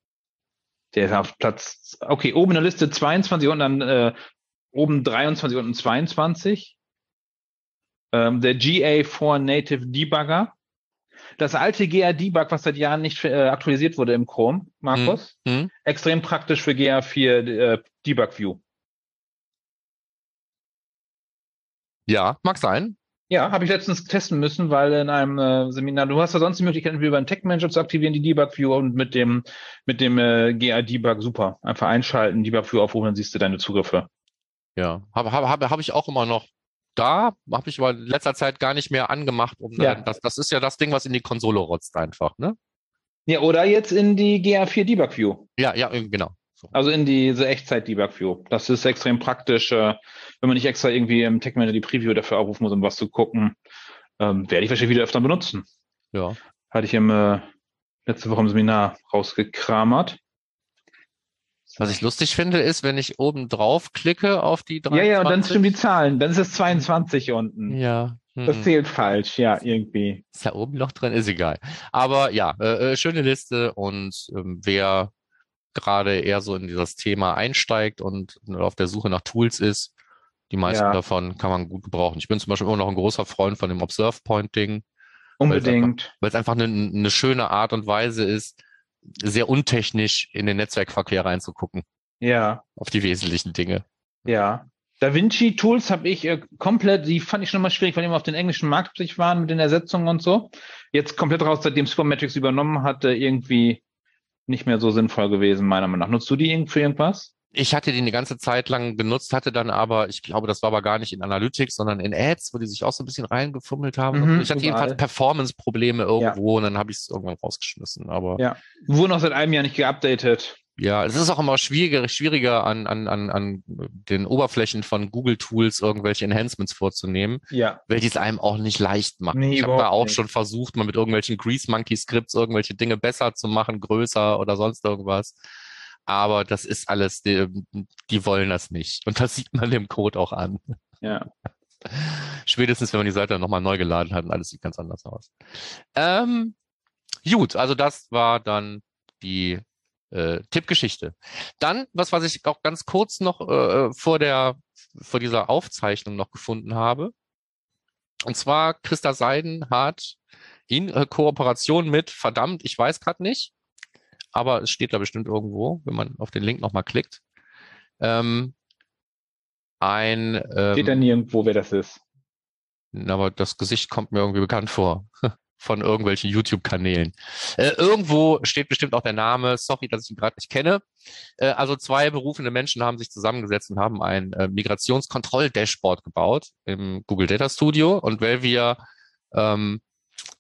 Der ist auf Platz, okay, oben in der Liste 22 und dann äh, oben 23 und 22. Ähm, der GA4 Native Debugger. Das alte GA-Debug, was seit Jahren nicht äh, aktualisiert wurde im Chrome, Markus. Mhm. Extrem praktisch für GA4 äh, Debug View. Ja, mag sein. Ja, habe ich letztens testen müssen, weil in einem äh, Seminar, du hast ja sonst die Möglichkeit, über einen Tech Manager zu aktivieren, die Debug View und mit dem, mit dem äh, GA Debug super. Einfach einschalten, Debug View aufrufen, dann siehst du deine Zugriffe. Ja, habe hab, hab, hab ich auch immer noch da, habe ich aber in letzter Zeit gar nicht mehr angemacht. Um, ja. das, das ist ja das Ding, was in die Konsole rotzt einfach, ne? Ja, oder jetzt in die GA4 Debug View. Ja, ja, genau. So. Also in diese Echtzeit-Debug-View. Das ist extrem praktisch, äh, wenn man nicht extra irgendwie im Tech Manager die Preview dafür aufrufen muss, um was zu gucken. Ähm, werde ich wahrscheinlich wieder öfter benutzen. Ja. Hatte ich im äh, letzte Woche im Seminar rausgekramert. Was ich lustig finde, ist, wenn ich oben drauf klicke auf die 23. Ja, ja, und dann stimmen die Zahlen. Dann ist es 22 unten. Ja. Das hm. zählt falsch, ja, irgendwie. Ist da oben noch drin? Ist egal. Aber ja, äh, äh, schöne Liste und ähm, wer gerade eher so in dieses Thema einsteigt und auf der Suche nach Tools ist. Die meisten ja. davon kann man gut gebrauchen. Ich bin zum Beispiel immer noch ein großer Freund von dem Observe Point Ding. Unbedingt. Weil es einfach, einfach eine, eine schöne Art und Weise ist, sehr untechnisch in den Netzwerkverkehr reinzugucken. Ja. Auf die wesentlichen Dinge. Ja. Da Vinci Tools habe ich äh, komplett, die fand ich schon mal schwierig, weil die immer auf den englischen Markt sich waren mit den Ersetzungen und so. Jetzt komplett raus, seitdem Supermetrics übernommen hatte, irgendwie nicht mehr so sinnvoll gewesen, meiner Meinung nach. Nutzt du die für irgendwas? Ich hatte die eine ganze Zeit lang genutzt, hatte dann aber, ich glaube, das war aber gar nicht in Analytics, sondern in Ads, wo die sich auch so ein bisschen reingefummelt haben. Mhm, ich hatte überall. jedenfalls Performance-Probleme irgendwo ja. und dann habe ich es irgendwann rausgeschmissen. Aber ja, wurde noch seit einem Jahr nicht geupdatet. Ja, es ist auch immer schwieriger, schwieriger an, an, an, an den Oberflächen von Google Tools irgendwelche Enhancements vorzunehmen, ja. weil die es einem auch nicht leicht machen. Nee, ich habe da auch nicht. schon versucht, mal mit irgendwelchen Grease Monkey Scripts irgendwelche Dinge besser zu machen, größer oder sonst irgendwas. Aber das ist alles, die, die wollen das nicht. Und das sieht man dem Code auch an. Ja. Spätestens, wenn man die Seite nochmal neu geladen hat und alles sieht ganz anders aus. Ähm, gut, also das war dann die äh, Tippgeschichte. Dann, was, was ich auch ganz kurz noch äh, vor der vor dieser Aufzeichnung noch gefunden habe. Und zwar Christa Seiden hat in äh, Kooperation mit, verdammt, ich weiß gerade nicht, aber es steht da bestimmt irgendwo, wenn man auf den Link nochmal klickt. Ähm, ein ähm, steht da nirgendwo, wer das ist. Aber das Gesicht kommt mir irgendwie bekannt vor. von irgendwelchen YouTube-Kanälen. Äh, irgendwo steht bestimmt auch der Name, sorry, dass ich ihn gerade nicht kenne. Äh, also zwei berufene Menschen haben sich zusammengesetzt und haben ein äh, Migrationskontroll-Dashboard gebaut im Google Data Studio. Und weil wir ähm,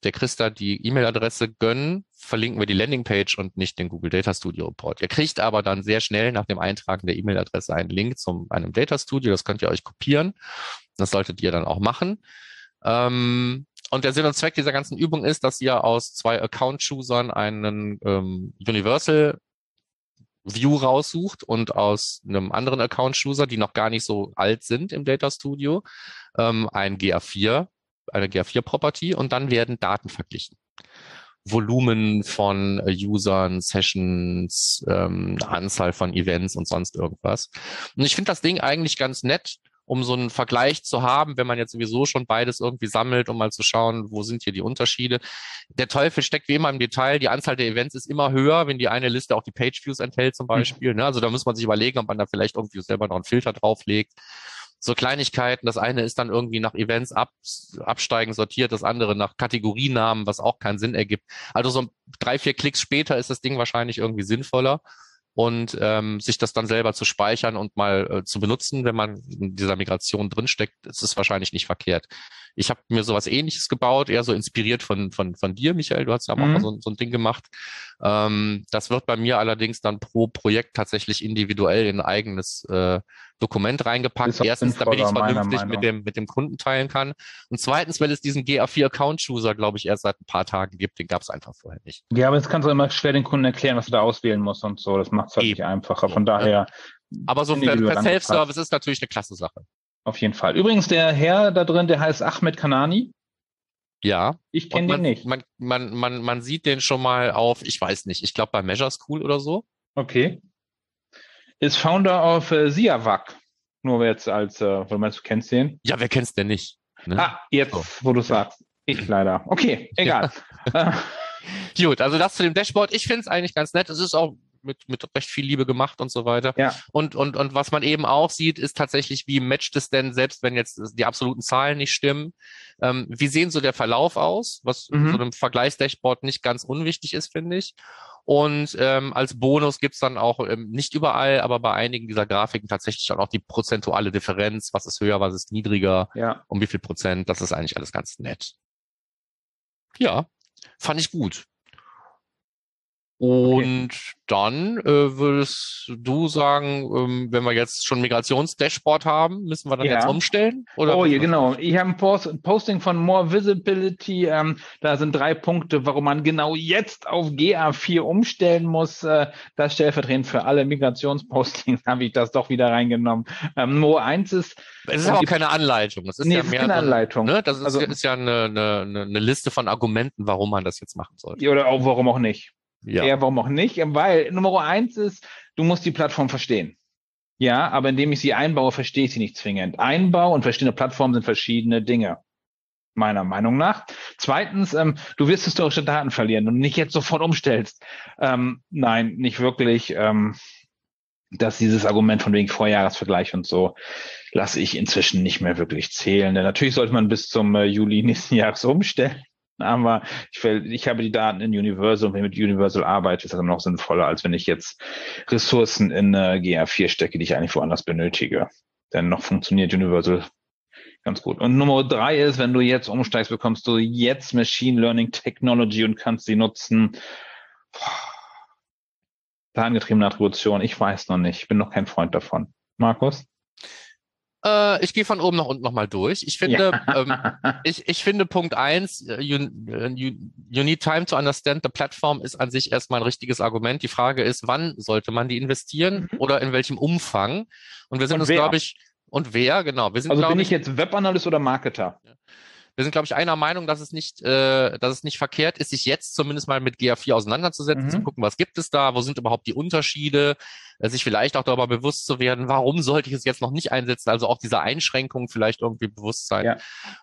der Christa die E-Mail-Adresse gönnen, verlinken wir die Landingpage und nicht den Google Data Studio Report. Ihr kriegt aber dann sehr schnell nach dem Eintragen der E-Mail-Adresse einen Link zum einem Data Studio. Das könnt ihr euch kopieren. Das solltet ihr dann auch machen. Ähm, und der Sinn und Zweck dieser ganzen Übung ist, dass ihr aus zwei Account-Choosern einen ähm, Universal View raussucht und aus einem anderen Account-Chooser, die noch gar nicht so alt sind im Data Studio, ähm, ein GA4, eine GA4-Property und dann werden Daten verglichen. Volumen von äh, Usern, Sessions, ähm, Anzahl von Events und sonst irgendwas. Und ich finde das Ding eigentlich ganz nett, um so einen Vergleich zu haben, wenn man jetzt sowieso schon beides irgendwie sammelt, um mal zu schauen, wo sind hier die Unterschiede. Der Teufel steckt wie immer im Detail. Die Anzahl der Events ist immer höher, wenn die eine Liste auch die Page-Views enthält zum mhm. Beispiel. Mhm. Also da muss man sich überlegen, ob man da vielleicht irgendwie selber noch einen Filter drauflegt. So Kleinigkeiten. Das eine ist dann irgendwie nach Events ab, absteigen sortiert, das andere nach Kategorienamen, was auch keinen Sinn ergibt. Also so drei, vier Klicks später ist das Ding wahrscheinlich irgendwie sinnvoller und ähm, sich das dann selber zu speichern und mal äh, zu benutzen, wenn man in dieser Migration drinsteckt, ist es wahrscheinlich nicht verkehrt. Ich habe mir sowas ähnliches gebaut, eher so inspiriert von, von, von dir, Michael. Du hast ja mhm. auch mal so, so ein Ding gemacht. Ähm, das wird bei mir allerdings dann pro Projekt tatsächlich individuell in ein eigenes äh, Dokument reingepackt. Erstens, damit ich es vernünftig mit dem, mit dem Kunden teilen kann. Und zweitens, weil es diesen GA4-Account-Chooser, glaube ich, erst seit ein paar Tagen gibt. Den gab es einfach vorher nicht. Ja, aber jetzt kannst du immer schwer den Kunden erklären, was du da auswählen musst und so. Das macht es halt nicht einfacher. Von daher. Aber so per, per Self-Service ist natürlich eine klasse Sache. Auf jeden Fall. Übrigens, der Herr da drin, der heißt Ahmed Kanani. Ja. Ich kenne den nicht. Man, man, man, man sieht den schon mal auf, ich weiß nicht, ich glaube bei Measure School oder so. Okay. Ist Founder of äh, Siavac. Nur jetzt als, äh, meinst, du kennst den? Ja, wer kennt's denn nicht? Ne? Ah, jetzt, so. wo du sagst. Ich leider. Okay, egal. Gut, also das zu dem Dashboard. Ich finde es eigentlich ganz nett. Es ist auch mit, mit recht viel Liebe gemacht und so weiter. Ja. Und, und, und was man eben auch sieht, ist tatsächlich, wie matcht es denn, selbst wenn jetzt die absoluten Zahlen nicht stimmen, ähm, wie sehen so der Verlauf aus, was mhm. so einem Vergleichsdashboard nicht ganz unwichtig ist, finde ich. Und ähm, als Bonus gibt's dann auch ähm, nicht überall, aber bei einigen dieser Grafiken tatsächlich dann auch die prozentuale Differenz, was ist höher, was ist niedriger, ja. um wie viel Prozent. Das ist eigentlich alles ganz nett. Ja, fand ich gut. Und okay. dann äh, würdest du sagen, ähm, wenn wir jetzt schon Migrationsdashboard haben, müssen wir dann ja. jetzt umstellen? Oder oh, ja, genau. Ich habe ein Post Posting von More Visibility. Ähm, da sind drei Punkte, warum man genau jetzt auf GA4 umstellen muss. Äh, das stellvertretend für alle Migrationspostings habe ich das doch wieder reingenommen. Ähm, Mo 1 ist. Es ist aber keine Anleitung. Das ist nee, ja mehr keine Anleitung. Ne? Das ist, also, ist ja eine, eine, eine Liste von Argumenten, warum man das jetzt machen sollte. Oder auch warum auch nicht. Ja. Eher warum auch nicht? Weil Nummer eins ist, du musst die Plattform verstehen. Ja, aber indem ich sie einbaue, verstehe ich sie nicht zwingend. Einbau und verstehende Plattformen sind verschiedene Dinge. Meiner Meinung nach. Zweitens, ähm, du wirst historische Daten verlieren und nicht jetzt sofort umstellst. Ähm, nein, nicht wirklich. Ähm, dass dieses Argument von wegen Vorjahresvergleich und so lasse ich inzwischen nicht mehr wirklich zählen. Denn natürlich sollte man bis zum äh, Juli nächsten Jahres umstellen. Aber ich, will, ich habe die Daten in Universal und wenn ich mit Universal arbeite, ist das noch sinnvoller, als wenn ich jetzt Ressourcen in äh, GA4 stecke, die ich eigentlich woanders benötige. Denn noch funktioniert Universal ganz gut. Und Nummer drei ist, wenn du jetzt umsteigst, bekommst du jetzt Machine Learning Technology und kannst sie nutzen. Datengetriebene Attribution, ich weiß noch nicht. Ich bin noch kein Freund davon. Markus? Äh, ich gehe von oben nach unten nochmal durch. Ich finde, ja. ähm, ich, ich finde Punkt eins, äh, you, äh, you, you need time to understand the platform ist an sich erstmal ein richtiges Argument. Die Frage ist, wann sollte man die investieren mhm. oder in welchem Umfang? Und wir sind und uns, glaube ich, und wer, genau. Wir sind, also bin ich jetzt Webanalyst oder Marketer? Ja wir sind, glaube ich, einer Meinung, dass es nicht, äh, dass es nicht verkehrt ist, sich jetzt zumindest mal mit GA4 auseinanderzusetzen, mhm. zu gucken, was gibt es da, wo sind überhaupt die Unterschiede, äh, sich vielleicht auch darüber bewusst zu werden, warum sollte ich es jetzt noch nicht einsetzen, also auch diese Einschränkungen vielleicht irgendwie bewusst sein. Ja.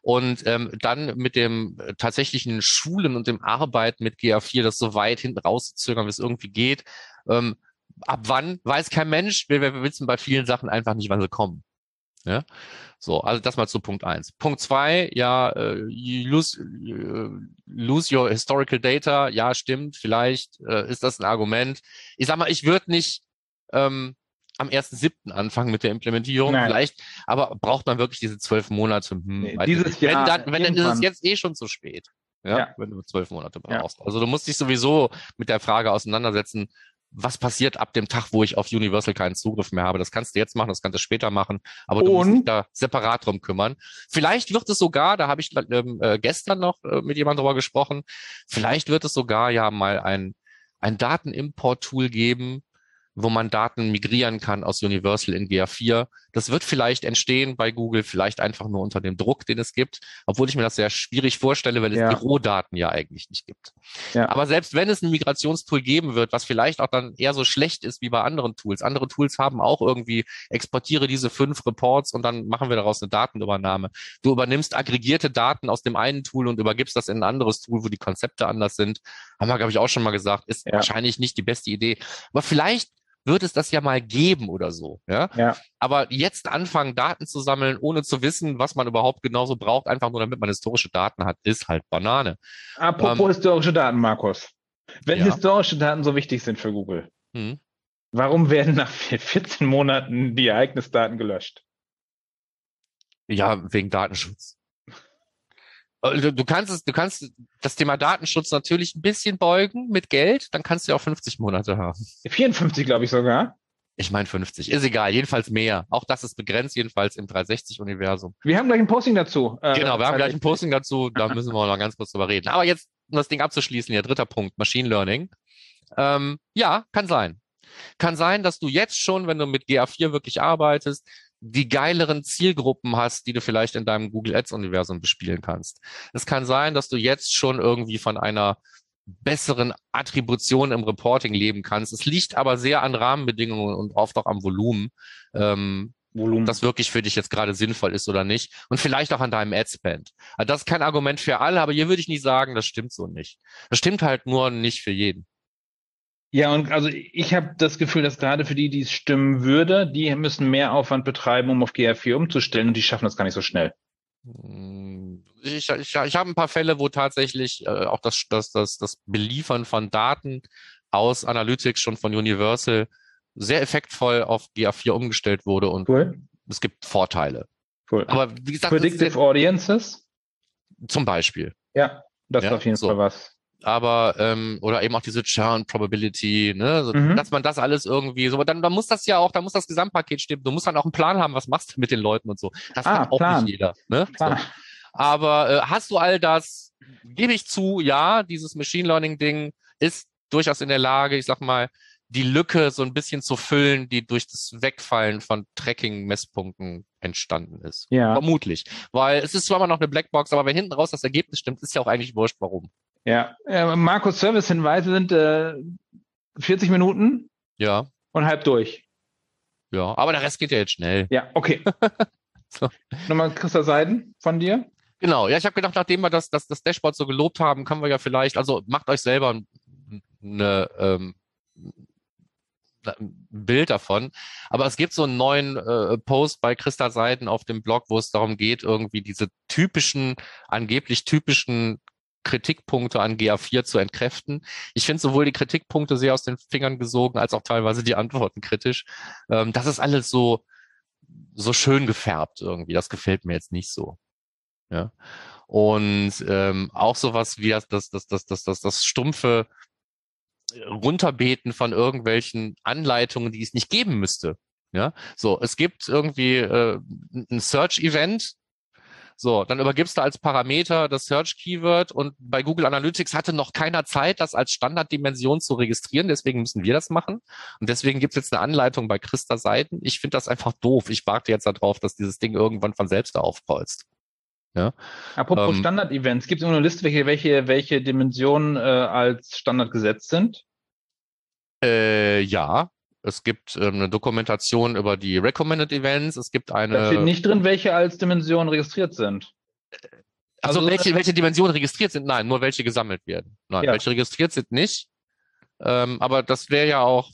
Und ähm, dann mit dem äh, tatsächlichen Schulen und dem Arbeiten mit GA4 das so weit hinten rauszuzögern, wie es irgendwie geht. Ähm, ab wann weiß kein Mensch, wir, wir wissen bei vielen Sachen einfach nicht, wann sie kommen. Ja, so, also das mal zu Punkt eins. Punkt zwei, ja, äh, you lose, uh, lose your historical data. Ja, stimmt, vielleicht äh, ist das ein Argument. Ich sag mal, ich würde nicht ähm, am 1.7. anfangen mit der Implementierung, Nein. vielleicht, aber braucht man wirklich diese zwölf Monate? Hm, nee, dieses Jahr. Wenn, dann, wenn dann ist es jetzt eh schon zu spät. Ja, ja. wenn du zwölf Monate brauchst. Ja. Also du musst dich sowieso mit der Frage auseinandersetzen, was passiert ab dem Tag, wo ich auf Universal keinen Zugriff mehr habe. Das kannst du jetzt machen, das kannst du später machen, aber du und? musst dich da separat drum kümmern. Vielleicht wird es sogar, da habe ich ähm, äh, gestern noch äh, mit jemandem drüber gesprochen, vielleicht wird es sogar ja mal ein, ein Datenimport-Tool geben, wo man Daten migrieren kann aus Universal in GA4. Das wird vielleicht entstehen bei Google, vielleicht einfach nur unter dem Druck, den es gibt, obwohl ich mir das sehr schwierig vorstelle, weil es ja. die Rohdaten ja eigentlich nicht gibt. Ja. Aber selbst wenn es ein Migrationstool geben wird, was vielleicht auch dann eher so schlecht ist wie bei anderen Tools, andere Tools haben auch irgendwie, exportiere diese fünf Reports und dann machen wir daraus eine Datenübernahme. Du übernimmst aggregierte Daten aus dem einen Tool und übergibst das in ein anderes Tool, wo die Konzepte anders sind. Haben wir, glaube ich, auch schon mal gesagt, ist ja. wahrscheinlich nicht die beste Idee. Aber vielleicht wird es das ja mal geben oder so. Ja? ja. Aber jetzt anfangen, Daten zu sammeln, ohne zu wissen, was man überhaupt genauso braucht, einfach nur damit man historische Daten hat, ist halt Banane. Apropos ähm, historische Daten, Markus. Wenn ja. historische Daten so wichtig sind für Google, hm. warum werden nach 14 Monaten die Ereignisdaten gelöscht? Ja, wegen Datenschutz. Äh, du kannst es, du kannst das Thema Datenschutz natürlich ein bisschen beugen mit Geld, dann kannst du ja auch 50 Monate haben. 54, glaube ich sogar. Ich meine 50, ist egal, jedenfalls mehr. Auch das ist begrenzt, jedenfalls im 360-Universum. Wir haben gleich ein Posting dazu. Äh, genau, wir haben gleich ein Posting dazu, da müssen wir noch ganz kurz drüber reden. Aber jetzt, um das Ding abzuschließen, hier, dritter Punkt, Machine Learning. Ähm, ja, kann sein. Kann sein, dass du jetzt schon, wenn du mit GA4 wirklich arbeitest, die geileren Zielgruppen hast, die du vielleicht in deinem Google Ads Universum bespielen kannst. Es kann sein, dass du jetzt schon irgendwie von einer besseren Attribution im Reporting leben kannst. Es liegt aber sehr an Rahmenbedingungen und oft auch am Volumen, ähm, Volumen. das wirklich für dich jetzt gerade sinnvoll ist oder nicht. Und vielleicht auch an deinem Ad-Spend. Also das ist kein Argument für alle, aber hier würde ich nicht sagen, das stimmt so nicht. Das stimmt halt nur nicht für jeden. Ja, und also ich habe das Gefühl, dass gerade für die, die es stimmen würde, die müssen mehr Aufwand betreiben, um auf GR4 umzustellen und die schaffen das gar nicht so schnell. Hm, ich, ich, ich habe ein paar Fälle, wo tatsächlich äh, auch das, das, das, das Beliefern von Daten aus Analytics schon von Universal sehr effektvoll auf GA4 umgestellt wurde und cool. es gibt Vorteile. Cool. Aber wie gesagt, Predictive Audiences? Zum Beispiel. Ja, das ja, ist auf jeden so. Fall was aber ähm, oder eben auch diese Churn Probability, ne, so, mhm. dass man das alles irgendwie so, dann, dann muss das ja auch, da muss das Gesamtpaket stimmen. Du musst dann auch einen Plan haben, was machst du mit den Leuten und so. Das ah, hat auch Plan. nicht jeder. Ne? So. Aber äh, hast du all das? Gebe ich zu, ja, dieses Machine Learning Ding ist durchaus in der Lage, ich sag mal, die Lücke so ein bisschen zu füllen, die durch das Wegfallen von Tracking-Messpunkten entstanden ist. Ja. Vermutlich. Weil es ist zwar immer noch eine Blackbox, aber wenn hinten raus das Ergebnis stimmt, ist ja auch eigentlich wurscht, warum. Ja, äh, Markus Service-Hinweise sind äh, 40 Minuten. Ja. Und halb durch. Ja, aber der Rest geht ja jetzt schnell. Ja, okay. so. Nochmal Christa Seiden von dir. Genau, ja, ich habe gedacht, nachdem wir das, das, das Dashboard so gelobt haben, können wir ja vielleicht, also macht euch selber eine, ähm, ein Bild davon. Aber es gibt so einen neuen äh, Post bei Christa Seiden auf dem Blog, wo es darum geht, irgendwie diese typischen, angeblich typischen Kritikpunkte an GA4 zu entkräften. Ich finde sowohl die Kritikpunkte sehr aus den Fingern gesogen, als auch teilweise die Antworten kritisch. Ähm, das ist alles so, so schön gefärbt irgendwie. Das gefällt mir jetzt nicht so. Ja. Und ähm, auch sowas wie das, das, das, das, das, das, das stumpfe Runterbeten von irgendwelchen Anleitungen, die es nicht geben müsste. Ja, so, es gibt irgendwie äh, ein Search-Event, so, dann übergibst du als Parameter das Search Keyword und bei Google Analytics hatte noch keiner Zeit, das als Standarddimension zu registrieren. Deswegen müssen wir das machen. Und deswegen gibt es jetzt eine Anleitung bei Christa Seiten. Ich finde das einfach doof. Ich warte jetzt darauf, dass dieses Ding irgendwann von selbst aufkreuzt. Ja. Apropos ähm, Standard-Events, gibt es eine Liste, welche, welche, welche Dimensionen äh, als Standard gesetzt sind? Äh, ja, es gibt ähm, eine Dokumentation über die Recommended Events. Es gibt eine. Da steht nicht drin, welche als Dimension registriert sind. Also, also welche, welche Dimensionen registriert sind? Nein, nur welche gesammelt werden. Nein, ja. welche registriert sind nicht. Ähm, aber das wäre ja auch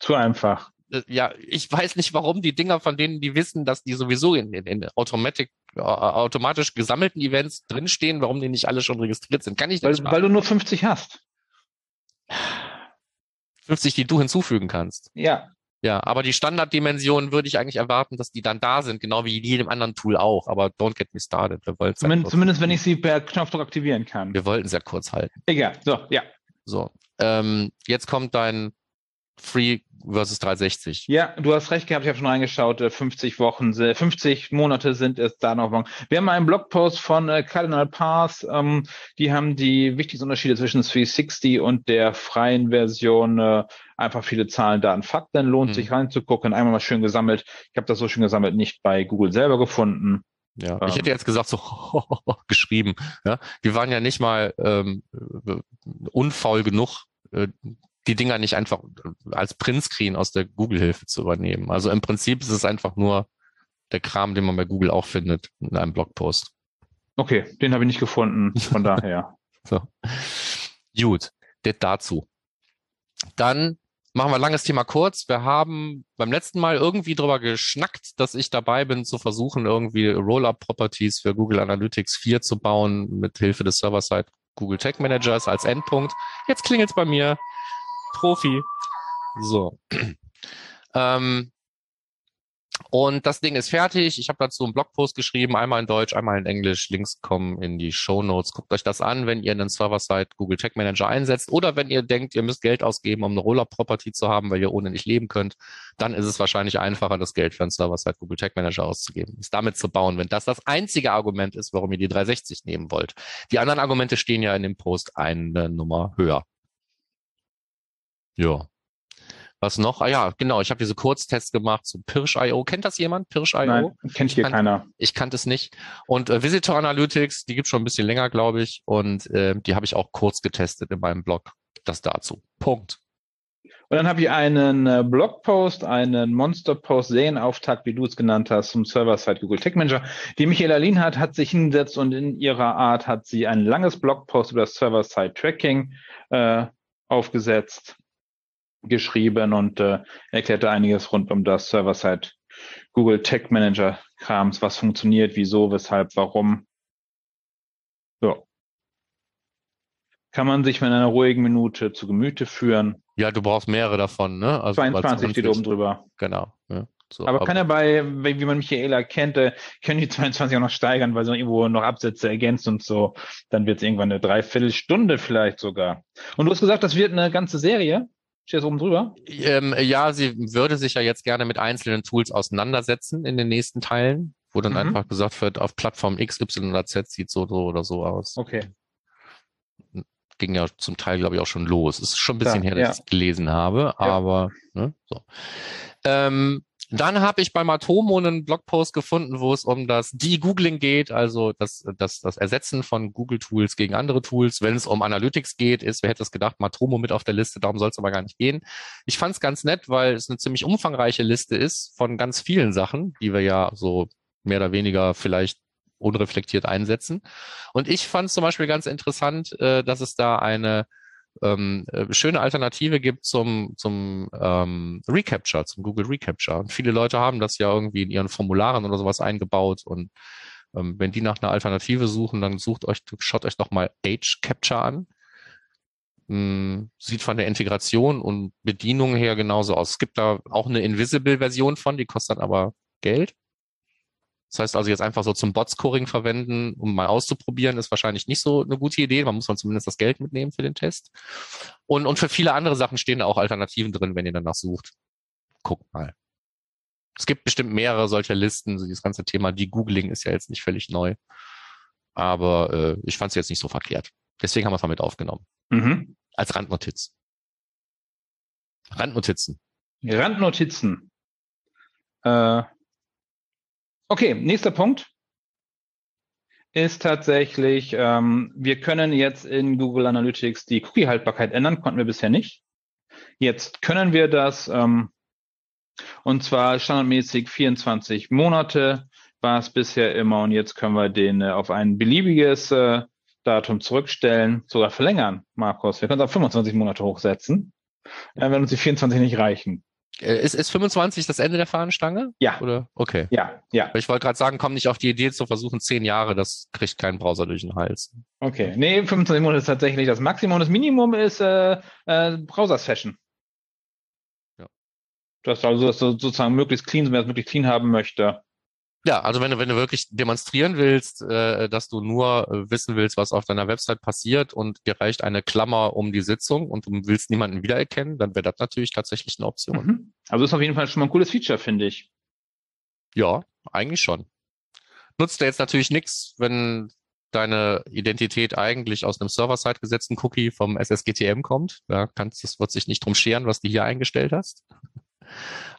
zu einfach. äh, ja, ich weiß nicht, warum die Dinger, von denen die wissen, dass die sowieso in, in, in Automatic, äh, automatisch gesammelten Events drinstehen, warum die nicht alle schon registriert sind. Kann ich weil, weil du nur 50 hast. 50, die du hinzufügen kannst. Ja. Ja, aber die Standarddimensionen würde ich eigentlich erwarten, dass die dann da sind, genau wie in jedem anderen Tool auch. Aber don't get me started. Wir wollten zumindest, zumindest wenn ich sie per Knopfdruck aktivieren kann. Wir wollten es ja kurz halten. Egal. So, ja. So. Ähm, jetzt kommt dein Free versus 360. Ja, du hast recht gehabt, ich habe schon reingeschaut, 50 äh, Wochen, 50 Monate sind es da noch. Wir haben einen Blogpost von äh, Cardinal Pass, ähm, die haben die wichtigsten Unterschiede zwischen 360 und der freien Version, äh, einfach viele Zahlen, Daten, Fakten, lohnt mhm. sich reinzugucken, einmal mal schön gesammelt. Ich habe das so schön gesammelt, nicht bei Google selber gefunden. Ja, ich hätte ähm. jetzt gesagt, so geschrieben. Ja, wir waren ja nicht mal ähm, unfaul genug, äh, die Dinger nicht einfach als Printscreen aus der Google-Hilfe zu übernehmen. Also im Prinzip ist es einfach nur der Kram, den man bei Google auch findet in einem Blogpost. Okay, den habe ich nicht gefunden, von daher. so. Gut, das dazu. Dann machen wir langes Thema kurz. Wir haben beim letzten Mal irgendwie drüber geschnackt, dass ich dabei bin, zu versuchen, irgendwie Roll-Up-Properties für Google Analytics 4 zu bauen, mit Hilfe des Server-Side Google Tag Managers als Endpunkt. Jetzt klingelt es bei mir. Profi. So. ähm, und das Ding ist fertig. Ich habe dazu einen Blogpost geschrieben, einmal in Deutsch, einmal in Englisch. Links kommen in die Show Notes. Guckt euch das an, wenn ihr einen Server-Side Google Tag Manager einsetzt oder wenn ihr denkt, ihr müsst Geld ausgeben, um eine Roller-Property zu haben, weil ihr ohne nicht leben könnt. Dann ist es wahrscheinlich einfacher, das Geld für einen Server-Side Google Tag Manager auszugeben, es damit zu bauen, wenn das das einzige Argument ist, warum ihr die 360 nehmen wollt. Die anderen Argumente stehen ja in dem Post eine Nummer höher. Ja. Was noch? Ah ja, genau, ich habe diese Kurztests gemacht zu Pirsch.io. Kennt das jemand? Pirsch.io? Nein, kennt hier kan keiner. Ich kannte es nicht. Und äh, Visitor Analytics, die gibt schon ein bisschen länger, glaube ich. Und äh, die habe ich auch kurz getestet in meinem Blog. Das dazu. Punkt. Und dann habe ich einen äh, Blogpost, einen Monsterpost, Serienauftakt, wie du es genannt hast, zum Server-Side Google Tech Manager. Die Michaela Lienhardt hat sich hingesetzt und in ihrer Art hat sie ein langes Blogpost über das Server-Side Tracking äh, aufgesetzt geschrieben und äh, erklärte einiges rund um das Server-Side Google Tech Manager Krams, was funktioniert, wieso, weshalb, warum. So. Kann man sich mit einer ruhigen Minute zu Gemüte führen. Ja, du brauchst mehrere davon, ne? Also 22 steht oben drüber. Genau. Ja, so, aber, aber, kann er bei, wie man Michaela kennt, äh, können die 22 auch noch steigern, weil sie irgendwo noch Absätze ergänzt und so. Dann wird es irgendwann eine Dreiviertelstunde vielleicht sogar. Und du hast gesagt, das wird eine ganze Serie? Steht das oben drüber? Ähm, ja, sie würde sich ja jetzt gerne mit einzelnen Tools auseinandersetzen in den nächsten Teilen, wo dann mhm. einfach gesagt wird, auf Plattform X, Y oder Z sieht so, so oder so aus. Okay. Ging ja zum Teil, glaube ich, auch schon los. Es ist schon ein bisschen ja, her, dass ja. ich es gelesen habe, aber ja. ne, so. Ähm, dann habe ich bei Matomo einen Blogpost gefunden, wo es um das Degoogling geht, also das, das, das Ersetzen von Google-Tools gegen andere Tools. Wenn es um Analytics geht, ist, wer hätte es gedacht, Matomo mit auf der Liste, darum soll es aber gar nicht gehen. Ich fand es ganz nett, weil es eine ziemlich umfangreiche Liste ist von ganz vielen Sachen, die wir ja so mehr oder weniger vielleicht unreflektiert einsetzen. Und ich fand es zum Beispiel ganz interessant, äh, dass es da eine ähm, äh, schöne Alternative gibt zum, zum ähm, Recapture, zum Google Recapture. Und viele Leute haben das ja irgendwie in ihren Formularen oder sowas eingebaut und ähm, wenn die nach einer Alternative suchen, dann sucht euch, schaut euch doch mal Age Capture an. Hm, sieht von der Integration und Bedienung her genauso aus. Es gibt da auch eine Invisible-Version von, die kostet aber Geld. Das heißt also jetzt einfach so zum Bot-Scoring verwenden, um mal auszuprobieren, ist wahrscheinlich nicht so eine gute Idee. Man muss dann zumindest das Geld mitnehmen für den Test. Und, und für viele andere Sachen stehen da auch Alternativen drin, wenn ihr danach sucht. Guckt mal. Es gibt bestimmt mehrere solcher Listen. So dieses ganze Thema Degoogling ist ja jetzt nicht völlig neu. Aber äh, ich fand es jetzt nicht so verkehrt. Deswegen haben wir es mal mit aufgenommen. Mhm. Als Randnotiz. Randnotizen. Randnotizen. Äh, Okay, nächster Punkt ist tatsächlich, ähm, wir können jetzt in Google Analytics die Cookie-Haltbarkeit ändern, konnten wir bisher nicht. Jetzt können wir das, ähm, und zwar standardmäßig 24 Monate war es bisher immer und jetzt können wir den äh, auf ein beliebiges äh, Datum zurückstellen, sogar verlängern, Markus. Wir können es auf 25 Monate hochsetzen, äh, wenn uns die 24 nicht reichen. Äh, ist, ist 25 das Ende der Fahnenstange? Ja. Oder? Okay. Ja, ja. Ich wollte gerade sagen, komm nicht auf die Idee zu versuchen, zehn Jahre, das kriegt kein Browser durch den Hals. Okay. Nee, 25 Monate ist tatsächlich das Maximum. Das Minimum ist äh, äh, Browser-Session. Ja. Das also das sozusagen möglichst clean, wenn er es möglichst clean haben möchte. Ja, also wenn du, wenn du wirklich demonstrieren willst, äh, dass du nur äh, wissen willst, was auf deiner Website passiert und dir reicht eine Klammer um die Sitzung und du willst niemanden wiedererkennen, dann wäre das natürlich tatsächlich eine Option. Mhm. Also ist auf jeden Fall schon mal ein cooles Feature, finde ich. Ja, eigentlich schon. Nutzt dir jetzt natürlich nichts, wenn deine Identität eigentlich aus einem Server-Side gesetzten Cookie vom SSGTM kommt. Da kannst, das wird sich nicht drum scheren, was du hier eingestellt hast.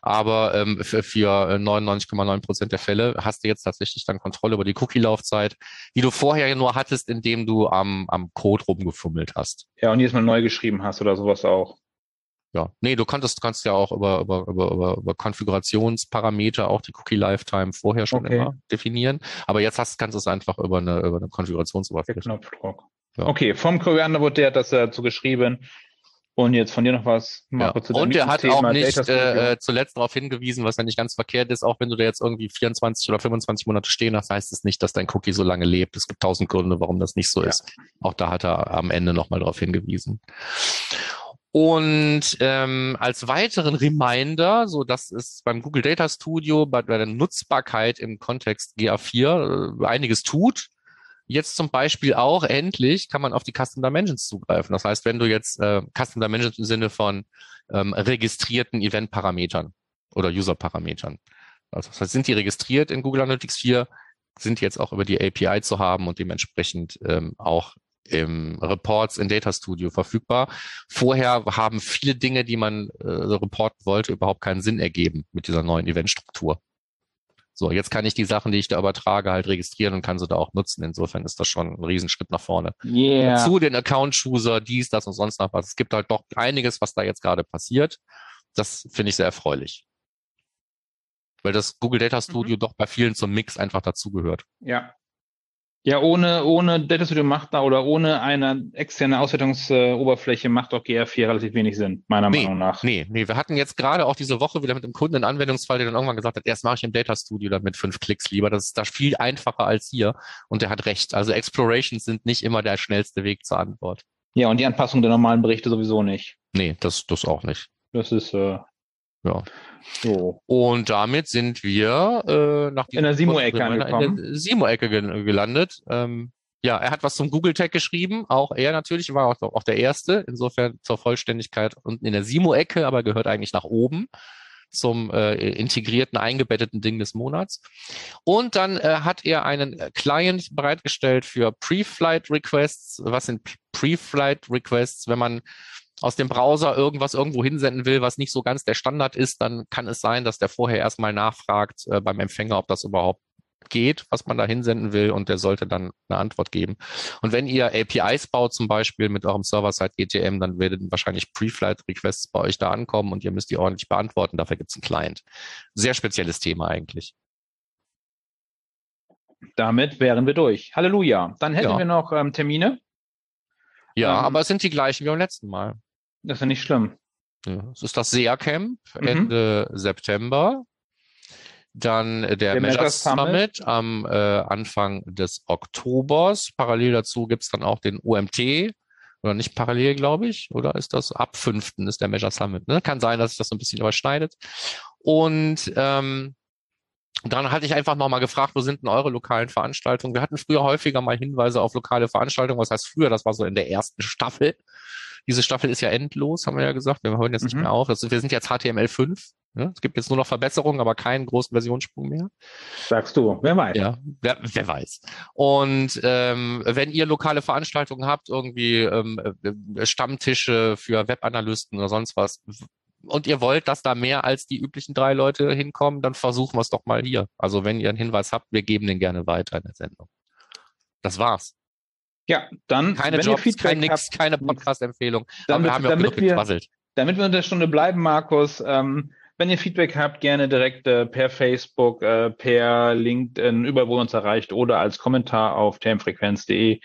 Aber ähm, für, für 99,9 Prozent der Fälle hast du jetzt tatsächlich dann Kontrolle über die Cookie-Laufzeit, die du vorher nur hattest, indem du am, am Code rumgefummelt hast. Ja, und jedes Mal neu geschrieben hast oder sowas auch. Ja, nee, du konntest, kannst ja auch über, über, über, über, über Konfigurationsparameter auch die Cookie Lifetime vorher schon okay. immer definieren. Aber jetzt hast, kannst du es einfach über eine, über eine Konfigurationsoberfläche. Knopfdruck. Ja. Okay, vom Koriander wurde der das dazu geschrieben. Und jetzt von dir noch was? Ja. Und er hat auch nicht äh, zuletzt darauf hingewiesen, was ja nicht ganz verkehrt ist, auch wenn du da jetzt irgendwie 24 oder 25 Monate stehen hast, heißt es nicht, dass dein Cookie so lange lebt. Es gibt tausend Gründe, warum das nicht so ja. ist. Auch da hat er am Ende nochmal darauf hingewiesen. Und ähm, als weiteren Reminder, so dass es beim Google Data Studio bei, bei der Nutzbarkeit im Kontext GA4 äh, einiges tut. Jetzt zum Beispiel auch endlich kann man auf die Custom Dimensions zugreifen. Das heißt, wenn du jetzt äh, Custom Dimensions im Sinne von ähm, registrierten Event-Parametern oder User-Parametern. Also das heißt, sind die registriert in Google Analytics 4, sind jetzt auch über die API zu haben und dementsprechend ähm, auch im Reports in Data Studio verfügbar. Vorher haben viele Dinge, die man äh, reporten wollte, überhaupt keinen Sinn ergeben mit dieser neuen Eventstruktur. So, jetzt kann ich die Sachen, die ich da übertrage, halt registrieren und kann sie da auch nutzen. Insofern ist das schon ein Riesenschritt nach vorne. Yeah. Zu den Account-Chooser, dies, das und sonst noch was. Es gibt halt doch einiges, was da jetzt gerade passiert. Das finde ich sehr erfreulich. Weil das Google Data Studio mhm. doch bei vielen zum Mix einfach dazugehört. Ja, ja, ohne, ohne Data Studio macht da oder ohne eine externe Auswertungsoberfläche macht auch GR4 relativ wenig Sinn, meiner nee, Meinung nach. Nee, nee, wir hatten jetzt gerade auch diese Woche wieder mit einem Kunden einen Anwendungsfall, der dann irgendwann gesagt hat, erst mache ich im Data Studio dann mit fünf Klicks lieber. Das ist da viel einfacher als hier. Und der hat recht. Also Explorations sind nicht immer der schnellste Weg zur Antwort. Ja, und die Anpassung der normalen Berichte sowieso nicht. Nee, das, das auch nicht. Das ist, äh, ja. So. Und damit sind wir äh, nach in der Simo-Ecke angekommen. In der Simo-Ecke gelandet. Ähm, ja, er hat was zum Google Tag geschrieben, auch er natürlich, war auch, auch der Erste, insofern zur Vollständigkeit unten in der Simo-Ecke, aber gehört eigentlich nach oben zum äh, integrierten, eingebetteten Ding des Monats. Und dann äh, hat er einen Client bereitgestellt für Pre-Flight Requests. Was sind Pre-Flight Requests? Wenn man aus dem Browser irgendwas irgendwo hinsenden will, was nicht so ganz der Standard ist, dann kann es sein, dass der vorher erstmal nachfragt äh, beim Empfänger, ob das überhaupt geht, was man da hinsenden will, und der sollte dann eine Antwort geben. Und wenn ihr APIs baut, zum Beispiel mit eurem Server-Side GTM, dann werden wahrscheinlich Pre-Flight-Requests bei euch da ankommen und ihr müsst die ordentlich beantworten. Dafür gibt es einen Client. Sehr spezielles Thema eigentlich. Damit wären wir durch. Halleluja. Dann hätten ja. wir noch ähm, Termine. Ja, ähm, aber es sind die gleichen wie beim letzten Mal. Das ist ja nicht schlimm. Ja, es ist das SEA-Camp mhm. Ende September. Dann der, der Measure Summit, Summit am äh, Anfang des Oktobers. Parallel dazu gibt's dann auch den UMT. Oder nicht parallel, glaube ich. Oder ist das ab 5. ist der Measure Summit. Ne? Kann sein, dass sich das so ein bisschen überschneidet. Und ähm, dann hatte ich einfach nochmal gefragt, wo sind denn eure lokalen Veranstaltungen? Wir hatten früher häufiger mal Hinweise auf lokale Veranstaltungen. Was heißt früher? Das war so in der ersten Staffel. Diese Staffel ist ja endlos, haben wir ja gesagt. Wir hören jetzt mhm. nicht mehr auf. Also wir sind jetzt HTML5. Ne? Es gibt jetzt nur noch Verbesserungen, aber keinen großen Versionssprung mehr. Sagst du, wer weiß. Ja, wer, wer weiß. Und ähm, wenn ihr lokale Veranstaltungen habt, irgendwie ähm, äh, Stammtische für Webanalysten oder sonst was, und ihr wollt, dass da mehr als die üblichen drei Leute hinkommen, dann versuchen wir es doch mal hier. Also wenn ihr einen Hinweis habt, wir geben den gerne weiter in der Sendung. Das war's. Ja, dann keine Jobs, kein nix, keine Podcast-Empfehlung. Damit, wir damit, wir, damit wir in der Stunde bleiben, Markus, ähm, wenn ihr Feedback habt, gerne direkt äh, per Facebook, äh, per LinkedIn, überall wo uns erreicht oder als Kommentar auf termfrequenz.de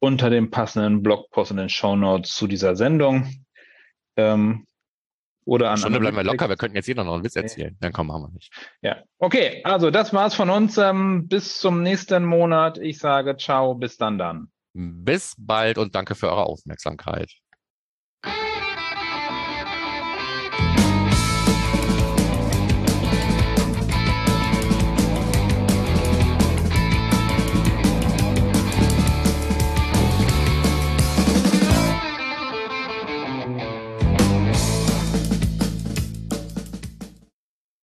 unter dem passenden Blogpost in den Show Notes zu dieser Sendung. Ähm, Oder an Stunde bleiben wir locker, wir könnten jetzt jeder noch einen Witz erzählen. Dann kommen wir nicht. Ja, okay, also das war's von uns. Ähm, bis zum nächsten Monat. Ich sage ciao, bis dann dann. Bis bald und danke für eure Aufmerksamkeit.